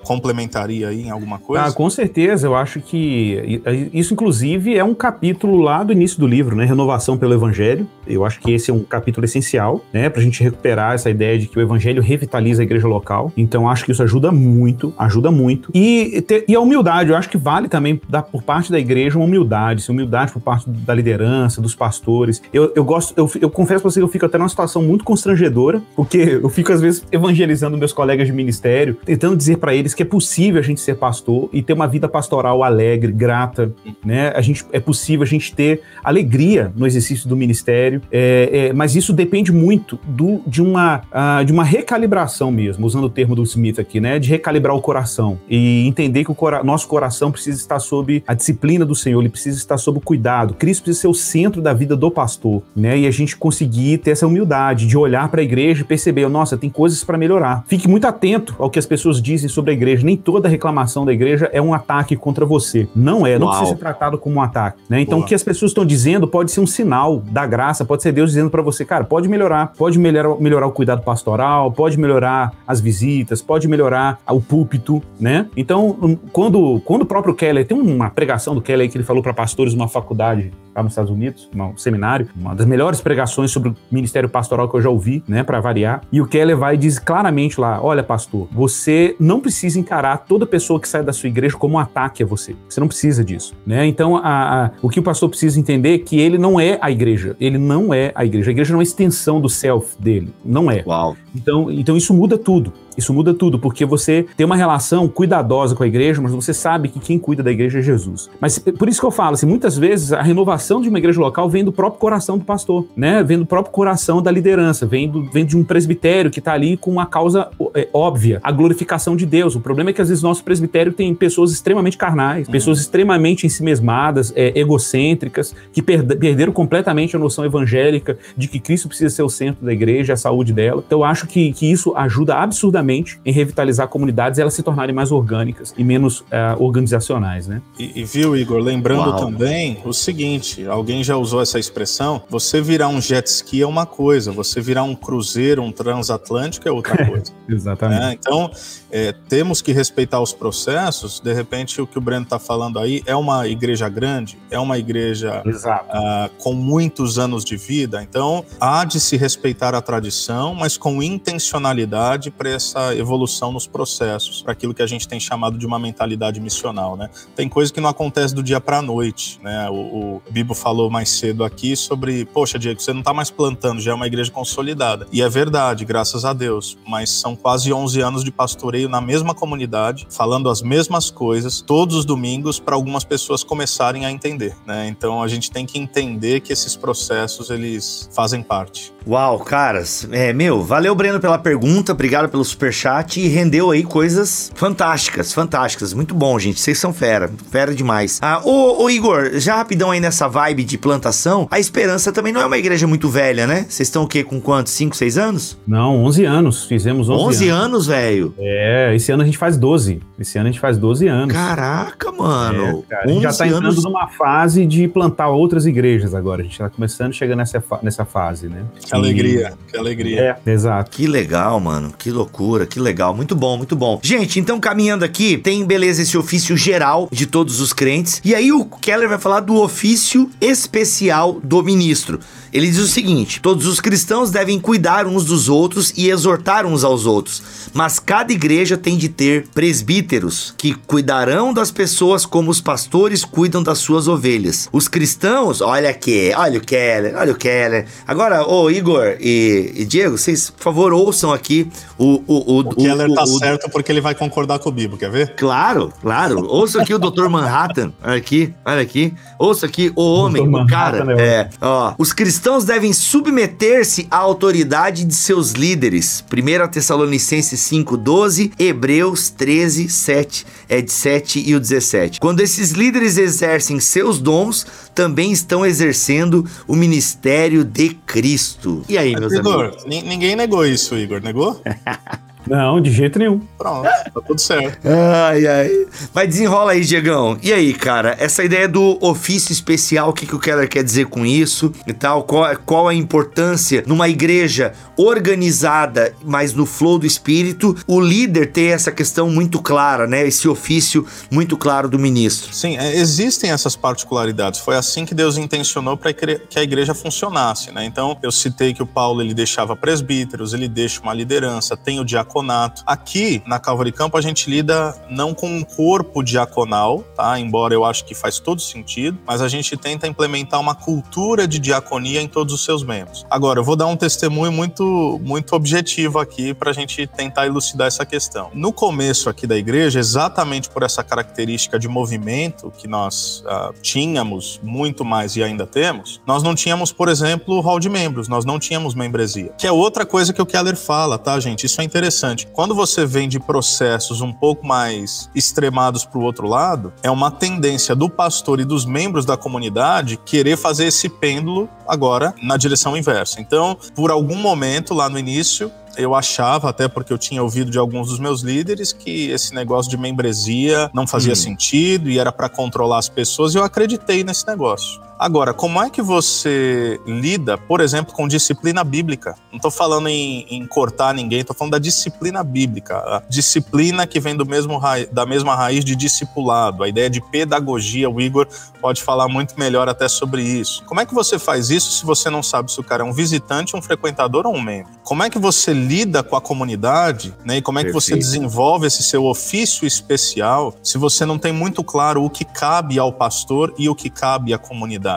complementaria aí em alguma coisa? Ah, com certeza, eu acho que isso inclusive é um capítulo lá do início do livro, né, Renovação pelo Evangelho. Eu acho que esse é um capítulo essencial, né, pra gente recuperar essa ideia de que o evangelho revitaliza a igreja local. Então acho que isso ajuda muito, ajuda muito. E, e a humildade, eu acho que vale também dar por parte da igreja uma humildade, assim, humildade por parte da liderança, dos pastores. Eu, eu gosto, eu, eu confesso pra você que eu fico até numa situação muito constrangedora, porque eu fico às vezes evangelizando meus colegas de ministério, tentando dizer para para eles que é possível a gente ser pastor e ter uma vida pastoral alegre, grata, né? A gente, é possível a gente ter alegria no exercício do ministério, é, é, mas isso depende muito do, de, uma, uh, de uma recalibração mesmo, usando o termo do Smith aqui, né? De recalibrar o coração e entender que o cora nosso coração precisa estar sob a disciplina do Senhor, ele precisa estar sob o cuidado. Cristo precisa ser o centro da vida do pastor, né? E a gente conseguir ter essa humildade de olhar para a igreja e perceber, nossa, tem coisas para melhorar. Fique muito atento ao que as pessoas dizem sobre a igreja. Nem toda reclamação da igreja é um ataque contra você. Não é, não Uau. precisa ser tratado como um ataque, né? Então Boa. o que as pessoas estão dizendo pode ser um sinal da graça, pode ser Deus dizendo para você, cara, pode melhorar, pode melhorar, melhorar o cuidado pastoral, pode melhorar as visitas, pode melhorar o púlpito, né? Então, quando, quando o próprio Keller, tem uma pregação do Keller que ele falou para pastores numa faculdade lá nos Estados Unidos, um seminário, uma das melhores pregações sobre o ministério pastoral que eu já ouvi, né, para variar. E o Keller vai e diz claramente lá: olha, pastor, você não precisa encarar toda pessoa que sai da sua igreja como um ataque a você. Você não precisa disso, né? Então, a, a, o que o pastor precisa entender é que ele não é a igreja. Ele não é a igreja. A igreja não é extensão do self dele. Não é. Uau. Então, então isso muda tudo. Isso muda tudo, porque você tem uma relação cuidadosa com a igreja, mas você sabe que quem cuida da igreja é Jesus. Mas por isso que eu falo, assim, muitas vezes a renovação de uma igreja local vem do próprio coração do pastor, né? Vem do próprio coração da liderança, vem, do, vem de um presbitério que está ali com uma causa é, óbvia, a glorificação de Deus. O problema é que às vezes nosso presbitério tem pessoas extremamente carnais, uhum. pessoas extremamente ensimesmadas, é, egocêntricas, que perderam completamente a noção evangélica de que Cristo precisa ser o centro da igreja, a saúde dela. Então eu acho que, que isso ajuda absurdamente em revitalizar comunidades e elas se tornarem mais orgânicas e menos uh, organizacionais, né? E, e, viu, Igor, lembrando Uau. também o seguinte, alguém já usou essa expressão, você virar um jet ski é uma coisa, você virar um cruzeiro, um transatlântico é outra coisa. Exatamente. É, então, é, temos que respeitar os processos, de repente o que o Breno está falando aí é uma igreja grande, é uma igreja uh, com muitos anos de vida, então há de se respeitar a tradição, mas com intencionalidade para essa evolução nos processos, para aquilo que a gente tem chamado de uma mentalidade missional, né? Tem coisa que não acontece do dia para a noite, né? O, o Bibo falou mais cedo aqui sobre, poxa, Diego, você não está mais plantando, já é uma igreja consolidada. E é verdade, graças a Deus, mas são quase 11 anos de pastoreio na mesma comunidade, falando as mesmas coisas todos os domingos para algumas pessoas começarem a entender, né? Então a gente tem que entender que esses processos eles fazem parte. Uau, caras, é, meu, valeu Breno pela pergunta, obrigado pelo superchat e rendeu aí coisas fantásticas, fantásticas. Muito bom, gente. Vocês são fera, fera demais. Ah, ô, ô, Igor, já rapidão aí nessa vibe de plantação, a Esperança também não é uma igreja muito velha, né? Vocês estão o quê, com quantos? 5, 6 anos? Não, 11 anos. Fizemos 11, 11 anos. anos, velho? É, esse ano a gente faz 12. Esse ano a gente faz 12 anos. Caraca, mano. É, cara, a gente já tá entrando anos... numa fase de plantar outras igrejas agora. A gente tá começando a chegar nessa, nessa fase, né? Que alegria, que alegria. É, exato. Que legal, mano. Que loucura loucura, que legal, muito bom, muito bom. Gente, então caminhando aqui, tem beleza esse ofício geral de todos os crentes. E aí o Keller vai falar do ofício especial do ministro. Ele diz o seguinte: todos os cristãos devem cuidar uns dos outros e exortar uns aos outros, mas cada igreja tem de ter presbíteros que cuidarão das pessoas como os pastores cuidam das suas ovelhas. Os cristãos, olha aqui, olha o Keller, olha o Keller. Agora, ô Igor e, e Diego, vocês, por favor, ouçam aqui o. O, o, o Keller o, tá o, certo porque ele vai concordar com o Bibo, quer ver? Claro, claro. Ouça aqui o Dr. Manhattan, olha aqui, olha aqui. Ouça aqui o homem, o cara. É, ó, os cristãos cristãos devem submeter-se à autoridade de seus líderes. 1 Tessalonicenses 5:12, Hebreus 13, 7, é de 7 e o 17. Quando esses líderes exercem seus dons, também estão exercendo o ministério de Cristo. E aí, meus Igor, amigos? Ninguém negou isso, Igor, negou? Não, de jeito nenhum. Pronto, tá tudo certo. Ai, ai. Mas desenrola aí, Diegão. E aí, cara, essa ideia do ofício especial, o que, que o Keller quer dizer com isso e tal? Qual, qual a importância numa igreja organizada, mas no flow do espírito, o líder ter essa questão muito clara, né? Esse ofício muito claro do ministro. Sim, é, existem essas particularidades. Foi assim que Deus intencionou para que a igreja funcionasse, né? Então, eu citei que o Paulo ele deixava presbíteros, ele deixa uma liderança, tem o diaconato diaconato. Aqui, na Calvary Campo, a gente lida não com um corpo diaconal, tá? Embora eu acho que faz todo sentido, mas a gente tenta implementar uma cultura de diaconia em todos os seus membros. Agora, eu vou dar um testemunho muito, muito objetivo aqui para a gente tentar elucidar essa questão. No começo aqui da igreja, exatamente por essa característica de movimento que nós uh, tínhamos muito mais e ainda temos, nós não tínhamos, por exemplo, hall de membros, nós não tínhamos membresia. Que é outra coisa que o Keller fala, tá, gente? Isso é interessante. Quando você vem de processos um pouco mais extremados para o outro lado, é uma tendência do pastor e dos membros da comunidade querer fazer esse pêndulo agora na direção inversa. Então, por algum momento lá no início, eu achava, até porque eu tinha ouvido de alguns dos meus líderes, que esse negócio de membresia não fazia hum. sentido e era para controlar as pessoas, e eu acreditei nesse negócio. Agora, como é que você lida, por exemplo, com disciplina bíblica? Não estou falando em, em, cortar ninguém, estou falando da disciplina bíblica. A disciplina que vem do mesmo da mesma raiz de discipulado, a ideia de pedagogia. O Igor pode falar muito melhor até sobre isso. Como é que você faz isso se você não sabe se o cara é um visitante, um frequentador ou um membro? Como é que você lida com a comunidade, né? E como é que Perfeito. você desenvolve esse seu ofício especial se você não tem muito claro o que cabe ao pastor e o que cabe à comunidade?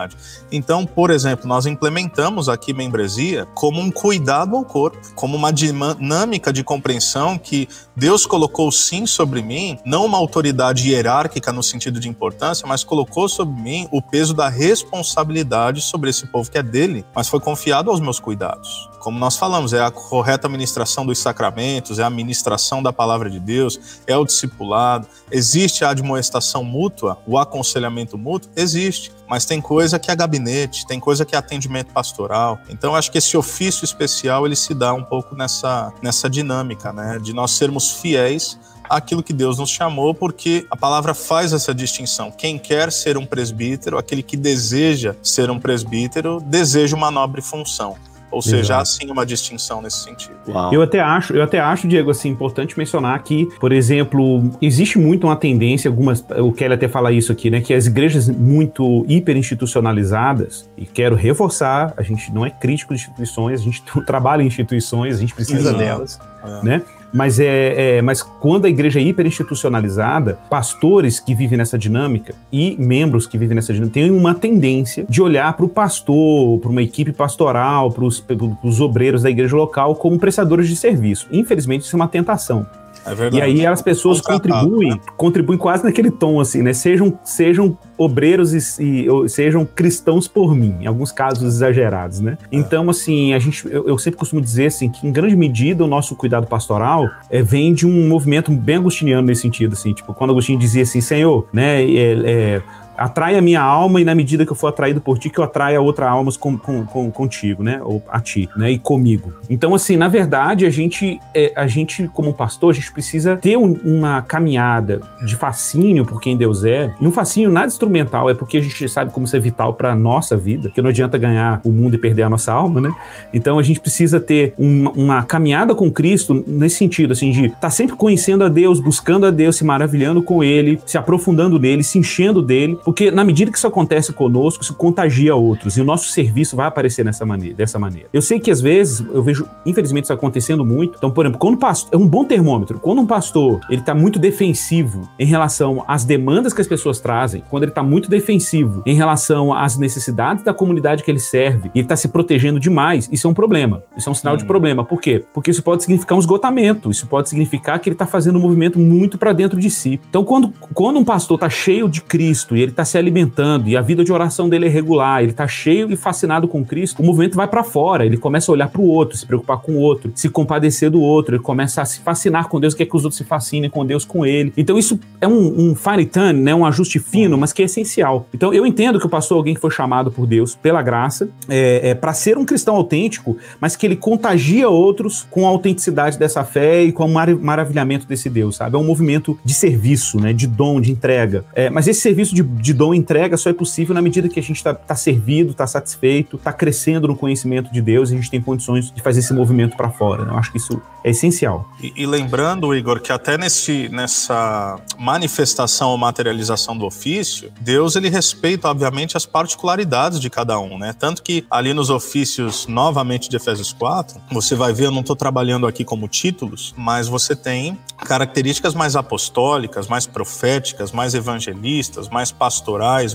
Então, por exemplo, nós implementamos aqui membresia como um cuidado ao corpo, como uma dinâmica de compreensão que Deus colocou sim sobre mim, não uma autoridade hierárquica no sentido de importância, mas colocou sobre mim o peso da responsabilidade sobre esse povo que é dele, mas foi confiado aos meus cuidados como nós falamos, é a correta administração dos sacramentos, é a administração da palavra de Deus, é o discipulado. Existe a admoestação mútua, o aconselhamento mútuo? Existe. Mas tem coisa que é gabinete, tem coisa que é atendimento pastoral. Então, acho que esse ofício especial ele se dá um pouco nessa, nessa dinâmica, né? De nós sermos fiéis aquilo que Deus nos chamou, porque a palavra faz essa distinção. Quem quer ser um presbítero, aquele que deseja ser um presbítero, deseja uma nobre função. Ou seja, há sim uma distinção nesse sentido. Uau. Eu até acho, eu até acho, Diego, assim, importante mencionar que, por exemplo, existe muito uma tendência, algumas, o Kelly até fala isso aqui, né, que as igrejas muito hiperinstitucionalizadas, e quero reforçar, a gente não é crítico de instituições, a gente trabalha em instituições, a gente precisa Exato. delas, é. né? Mas, é, é, mas quando a igreja é hiperinstitucionalizada, pastores que vivem nessa dinâmica e membros que vivem nessa dinâmica têm uma tendência de olhar para o pastor, para uma equipe pastoral, para os obreiros da igreja local como prestadores de serviço. Infelizmente, isso é uma tentação. É. E aí as pessoas contribuem, né? contribuem quase naquele tom assim, né? Sejam, sejam obreiros e, e, sejam cristãos por mim, em alguns casos exagerados, né? É. Então, assim, a gente, eu, eu, sempre costumo dizer assim que em grande medida o nosso cuidado pastoral é, vem de um movimento bem agostiniano nesse sentido, assim, tipo quando Agostinho dizia assim, Senhor, né? É, é, atrai a minha alma e na medida que eu for atraído por ti, que eu atraia outra almas com, com, com, contigo, né? Ou a ti, né? E comigo. Então, assim, na verdade, a gente, é, a gente como pastor, a gente precisa ter um, uma caminhada de fascínio por quem Deus é. E um fascínio nada instrumental, é porque a gente sabe como isso é vital para nossa vida, que não adianta ganhar o mundo e perder a nossa alma, né? Então, a gente precisa ter uma, uma caminhada com Cristo nesse sentido, assim, de estar tá sempre conhecendo a Deus, buscando a Deus, se maravilhando com Ele, se aprofundando nele, se enchendo dele, porque na medida que isso acontece conosco, isso contagia outros. E o nosso serviço vai aparecer nessa maneira, dessa maneira. Eu sei que às vezes, eu vejo, infelizmente, isso acontecendo muito. Então, por exemplo, quando pastor, é um bom termômetro. Quando um pastor ele está muito defensivo em relação às demandas que as pessoas trazem, quando ele está muito defensivo em relação às necessidades da comunidade que ele serve, e ele está se protegendo demais, isso é um problema. Isso é um sinal hum. de problema. Por quê? Porque isso pode significar um esgotamento. Isso pode significar que ele está fazendo um movimento muito para dentro de si. Então, quando, quando um pastor está cheio de Cristo e ele está se alimentando e a vida de oração dele é regular, ele está cheio e fascinado com Cristo, o movimento vai para fora, ele começa a olhar para o outro, se preocupar com o outro, se compadecer do outro, ele começa a se fascinar com Deus, quer que os outros se fascinem com Deus, com ele. Então isso é um, um fine tune, né, um ajuste fino, mas que é essencial. Então eu entendo que o pastor é alguém que foi chamado por Deus pela graça é, é para ser um cristão autêntico, mas que ele contagia outros com a autenticidade dessa fé e com o mar maravilhamento desse Deus, sabe? É um movimento de serviço, né, de dom, de entrega. É, mas esse serviço de de dom entrega só é possível na medida que a gente está tá servido, está satisfeito, está crescendo no conhecimento de Deus e a gente tem condições de fazer esse movimento para fora. Né? Eu acho que isso é essencial. E, e, lembrando, Igor, que até nesse, nessa manifestação ou materialização do ofício, Deus ele respeita, obviamente, as particularidades de cada um, né? Tanto que ali nos ofícios, novamente de Efésios 4, você vai ver, eu não estou trabalhando aqui como títulos, mas você tem características mais apostólicas, mais proféticas, mais evangelistas, mais pastorais,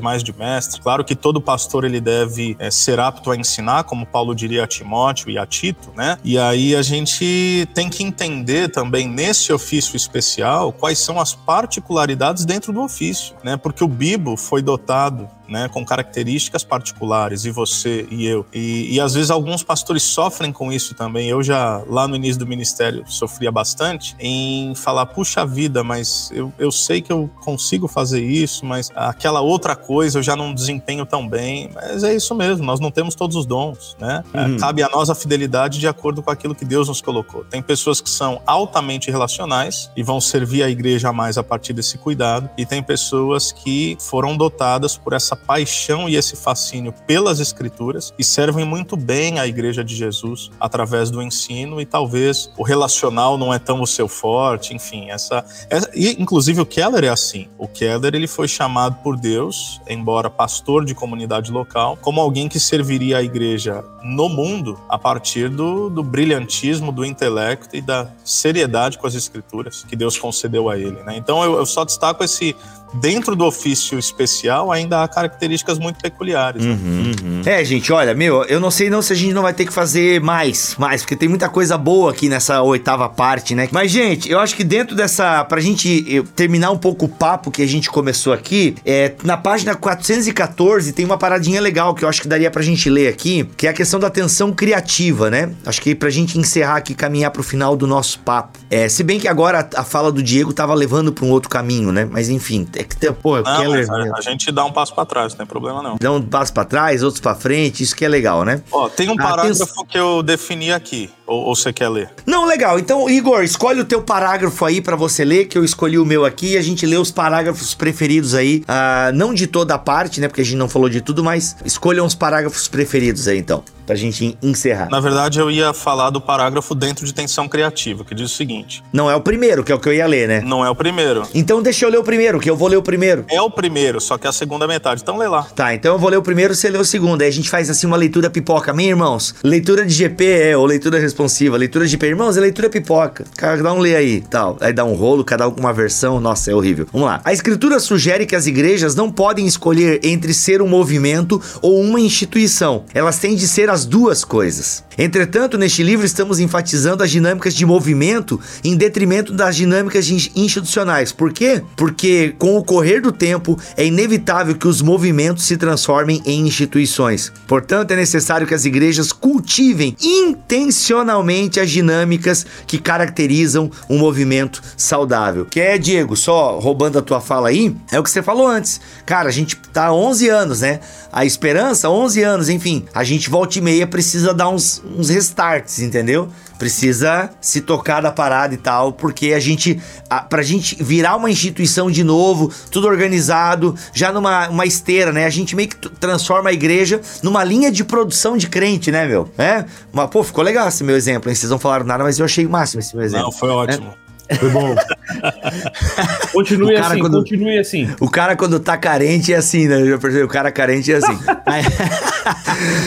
mais de mestre. Claro que todo pastor ele deve é, ser apto a ensinar, como Paulo diria a Timóteo e a Tito, né? E aí a gente tem que entender também nesse ofício especial quais são as particularidades dentro do ofício, né? Porque o Bibo foi dotado né, com características particulares, e você e eu. E, e, às vezes alguns pastores sofrem com isso também. Eu já, lá no início do ministério, sofria bastante em falar: puxa vida, mas eu, eu sei que eu consigo fazer isso, mas aquela outra coisa eu já não desempenho tão bem. Mas é isso mesmo, nós não temos todos os dons, né? Uhum. Cabe a nós a fidelidade de acordo com aquilo que Deus nos colocou. Tem pessoas que são altamente relacionais e vão servir a igreja mais a partir desse cuidado, e tem pessoas que foram dotadas por essa paixão e esse fascínio pelas escrituras e servem muito bem à igreja de Jesus através do ensino e talvez o relacional não é tão o seu forte, enfim, essa, essa e inclusive o Keller é assim. O Keller ele foi chamado por Deus, embora pastor de comunidade local, como alguém que serviria a igreja no mundo a partir do, do brilhantismo, do intelecto e da seriedade com as escrituras que Deus concedeu a ele. Né? Então eu, eu só destaco esse dentro do ofício especial ainda há características muito peculiares. Né? Uhum, uhum. É, gente, olha, meu, eu não sei não se a gente não vai ter que fazer mais, mais, porque tem muita coisa boa aqui nessa oitava parte, né? Mas, gente, eu acho que dentro dessa, pra gente terminar um pouco o papo que a gente começou aqui, é, na página 414 tem uma paradinha legal que eu acho que daria pra gente ler aqui, que é a questão da tensão criativa, né? Acho que pra gente encerrar aqui, caminhar pro final do nosso papo. É, se bem que agora a, a fala do Diego tava levando pra um outro caminho, né? Mas enfim, é que tem, pô, não, Keller. A, a, gente dá um passo para trás, não tem problema não. Dá um passo para trás, outros para frente, isso que é legal, né? Ó, tem um ah, parágrafo tem... que eu defini aqui. Ou, ou, você quer ler? Não, legal. Então, Igor, escolhe o teu parágrafo aí para você ler, que eu escolhi o meu aqui. E a gente lê os parágrafos preferidos aí. Uh, não de toda a parte, né? Porque a gente não falou de tudo, mas escolham os parágrafos preferidos aí, então pra gente encerrar. Na verdade, eu ia falar do parágrafo dentro de tensão criativa, que diz o seguinte: Não é o primeiro, que é o que eu ia ler, né? Não é o primeiro. Então deixa eu ler o primeiro, que eu vou ler o primeiro. É o primeiro, só que é a segunda metade. Então lê lá. Tá, então eu vou ler o primeiro, você lê o segundo. Aí a gente faz assim uma leitura pipoca, meus irmãos. Leitura de GP é, ou leitura responsiva. Leitura de irmãos, é leitura pipoca. Cada um lê aí, tal. Aí dá um rolo, cada um com uma versão. Nossa, é horrível. Vamos lá. A escritura sugere que as igrejas não podem escolher entre ser um movimento ou uma instituição. Elas têm de ser as duas coisas. Entretanto, neste livro estamos enfatizando as dinâmicas de movimento em detrimento das dinâmicas institucionais. Por quê? Porque com o correr do tempo é inevitável que os movimentos se transformem em instituições. Portanto, é necessário que as igrejas cultivem intencionalmente as dinâmicas que caracterizam um movimento saudável. Que é, Diego, só roubando a tua fala aí, é o que você falou antes. Cara, a gente tá há 11 anos, né? A esperança, 11 anos, enfim. A gente volta e meia precisa dar uns, uns restarts, entendeu? Precisa se tocar da parada e tal, porque a gente, a, pra gente virar uma instituição de novo, tudo organizado, já numa uma esteira, né? A gente meio que transforma a igreja numa linha de produção de crente, né, meu? É? Mas, pô, ficou legal esse meu exemplo, hein? Vocês não falaram nada, mas eu achei o máximo esse meu exemplo. Não, foi ótimo. É? Foi bom. continue assim, quando, continue assim. O cara quando tá carente é assim, né? Eu já percebi, o cara carente é assim. aí,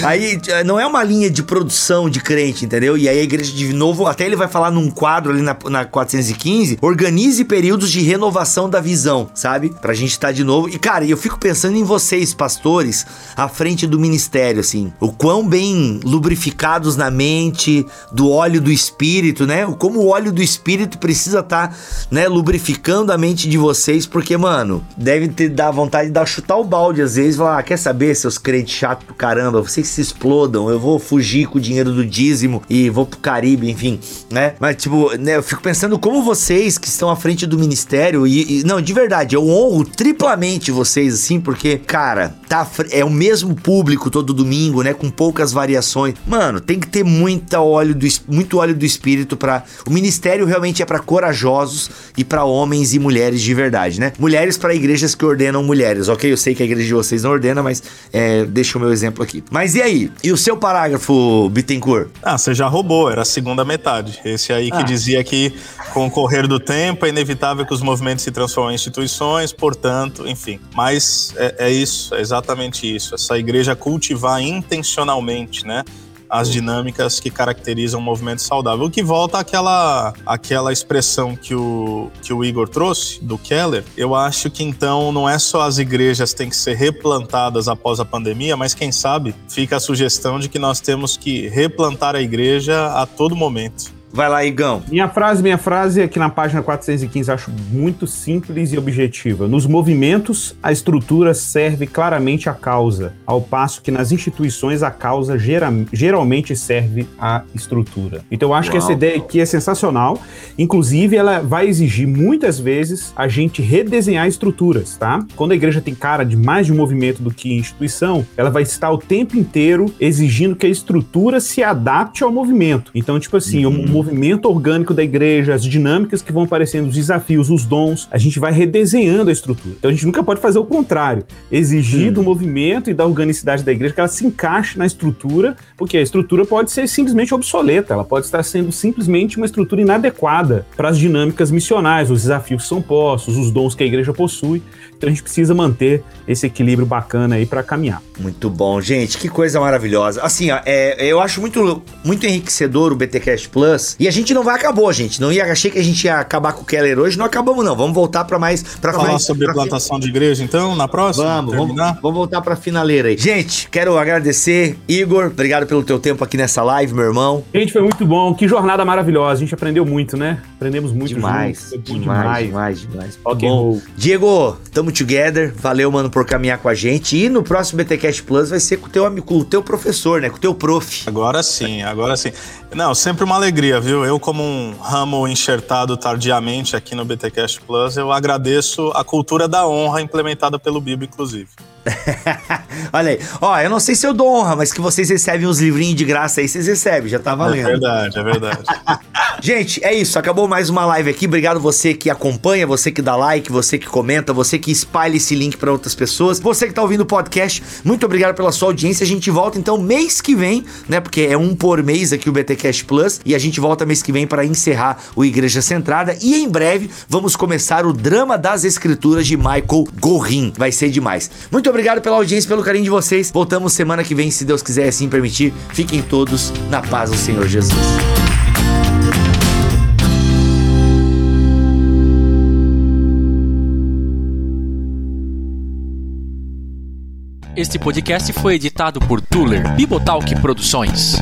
aí, não é uma linha de produção de crente, entendeu? E aí a igreja de novo, até ele vai falar num quadro ali na, na 415, organize períodos de renovação da visão, sabe? Pra gente estar tá de novo. E cara, eu fico pensando em vocês, pastores, à frente do ministério, assim. O quão bem lubrificados na mente, do óleo do espírito, né? Como o óleo do espírito precisa precisa estar, tá, né, lubrificando a mente de vocês, porque, mano, deve ter dar vontade de dar chutar o balde às vezes, falar, ah, quer saber, seus crentes chato do caramba, vocês se explodam, eu vou fugir com o dinheiro do dízimo e vou pro Caribe, enfim, né? Mas, tipo, né, eu fico pensando como vocês que estão à frente do ministério e, e não, de verdade, eu honro triplamente vocês, assim, porque, cara, tá, é o mesmo público todo domingo, né, com poucas variações. Mano, tem que ter muita óleo do, muito óleo do espírito para O ministério realmente é para corajosos e para homens e mulheres de verdade, né? Mulheres para igrejas que ordenam mulheres, ok? Eu sei que a igreja de vocês não ordena, mas é, deixa o meu exemplo aqui. Mas e aí? E o seu parágrafo, Bittencourt? Ah, você já roubou, era a segunda metade. Esse aí que ah. dizia que com o correr do tempo é inevitável que os movimentos se transformem em instituições, portanto, enfim. Mas é, é isso, é exatamente isso. Essa igreja cultivar intencionalmente, né? As dinâmicas que caracterizam um movimento saudável. O que volta àquela, àquela expressão que o, que o Igor trouxe, do Keller. Eu acho que então não é só as igrejas têm que ser replantadas após a pandemia, mas quem sabe fica a sugestão de que nós temos que replantar a igreja a todo momento. Vai lá, Igão. Minha frase, minha frase aqui na página 415 acho muito simples e objetiva. Nos movimentos, a estrutura serve claramente à causa, ao passo que nas instituições a causa gera, geralmente serve à estrutura. Então eu acho Uau. que essa ideia aqui é sensacional. Inclusive, ela vai exigir muitas vezes a gente redesenhar estruturas, tá? Quando a igreja tem cara de mais de um movimento do que instituição, ela vai estar o tempo inteiro exigindo que a estrutura se adapte ao movimento. Então, tipo assim, uhum. o movimento orgânico da igreja, as dinâmicas que vão aparecendo, os desafios, os dons, a gente vai redesenhando a estrutura. Então a gente nunca pode fazer o contrário, exigir hum. do movimento e da organicidade da igreja que ela se encaixe na estrutura, porque a estrutura pode ser simplesmente obsoleta, ela pode estar sendo simplesmente uma estrutura inadequada para as dinâmicas missionais, os desafios que são postos, os dons que a igreja possui. Então a gente precisa manter esse equilíbrio bacana aí para caminhar. Muito bom, gente, que coisa maravilhosa. Assim, ó, é, eu acho muito, muito enriquecedor o BTcast Plus e a gente não vai acabou, gente. Não ia achei que a gente ia acabar com o Keller hoje, não acabamos não. Vamos voltar para mais para falar mais, sobre pra plantação fi... de igreja então, na próxima. Vamos, vamos, vamos, voltar para finaleira aí. Gente, quero agradecer Igor, obrigado pelo teu tempo aqui nessa live, meu irmão. Gente, foi muito bom. Que jornada maravilhosa. A gente aprendeu muito, né? Aprendemos muito demais. Demais, demais, demais, demais. Okay. Bom, Diego, tamo together. Valeu, mano, por caminhar com a gente. E no próximo BTcast Plus vai ser com o teu amigo, com o teu professor, né? Com o teu prof. Agora sim, agora sim. Não, sempre uma alegria, viu? Eu, como um ramo enxertado tardiamente aqui no BTcast Plus, eu agradeço a cultura da honra implementada pelo Bibo, inclusive. Olha aí. Ó, eu não sei se eu dou honra, mas que vocês recebem uns livrinhos de graça aí, vocês recebem, já tá valendo. É verdade, é verdade. Gente, é isso. Acabou mais uma live aqui. Obrigado você que acompanha, você que dá like, você que comenta, você que espalha esse link para outras pessoas. Você que tá ouvindo o podcast, muito obrigado pela sua audiência. A gente volta então mês que vem, né? Porque é um por mês aqui o BTcast Plus e a gente volta mês que vem para encerrar o Igreja Centrada e em breve vamos começar o drama das escrituras de Michael Gorin. Vai ser demais. Muito obrigado pela audiência, pelo carinho de vocês. Voltamos semana que vem, se Deus quiser assim permitir. Fiquem todos na paz do Senhor Jesus. Este podcast foi editado por Tuller Bibotalk Produções.